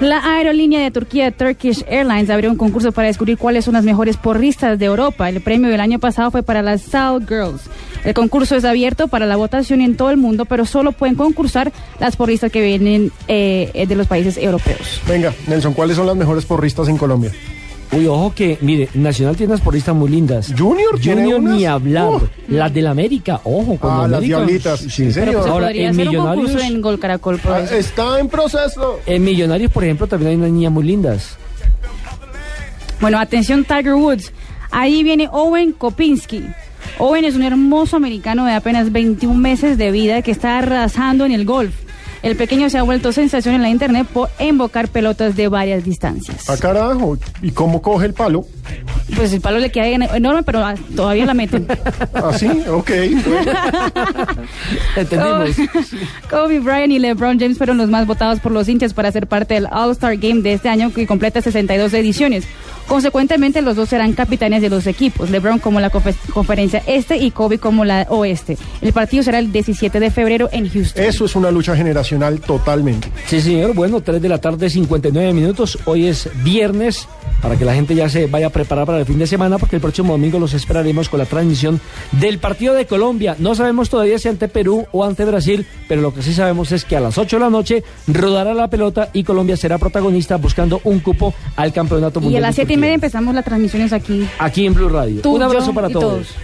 La aerolínea de Turquía, Turkish Airlines, abrió un concurso para descubrir cuáles son las mejores porristas de Europa. El premio del año pasado fue para las South Girls. El concurso es abierto para la votación en todo el mundo, pero solo pueden concursar las porristas que vienen eh, de los países europeos. Venga, Nelson, ¿cuáles son las mejores porristas en Colombia? Uy, ojo que, mire, Nacional tiene unas porristas muy lindas. Junior tiene Junior ni hablar. Uh. Las del América, ojo, con Ah, la las América. diablitas. Sí, Sí, señor. Pero pues Ahora, en un Millonarios, en Gol Caracol. por Ah, eso. está en proceso. en Millonarios, por ejemplo, también hay unas niñas muy lindas. Bueno, atención Tiger Woods. Ahí viene Owen Kopinski. Owen es un hermoso americano de apenas 21 meses de vida que está arrasando en el golf. El pequeño se ha vuelto sensación en la internet por invocar pelotas de varias distancias. A carajo. ¿Y cómo coge el palo? Pues el palo le queda en- enorme, pero ah, todavía la meten. ¿Así? Ok. Entendimos. Kobe Bryant y LeBron James fueron los más votados por los hinchas para ser parte del All-Star Game de este año que completa 62 ediciones. Consecuentemente, los dos serán capitanes de los equipos, LeBron como la confe- conferencia este y Kobe como la oeste. El partido será el 17 de febrero en Houston. Eso es una lucha generacional totalmente. Sí, señor. Bueno, 3 de la tarde, 59 minutos. Hoy es viernes, para que la gente ya se vaya a preparar para el fin de semana, porque el próximo domingo los esperaremos con la transmisión del partido de Colombia. No sabemos todavía si ante Perú o ante Brasil, pero lo que sí sabemos es que a las 8 de la noche rodará la pelota y Colombia será protagonista buscando un cupo al campeonato Y a mundial. las de 7 y Turquía media empezamos las transmisiones aquí. Aquí en Blue Radio. Un abrazo para todos.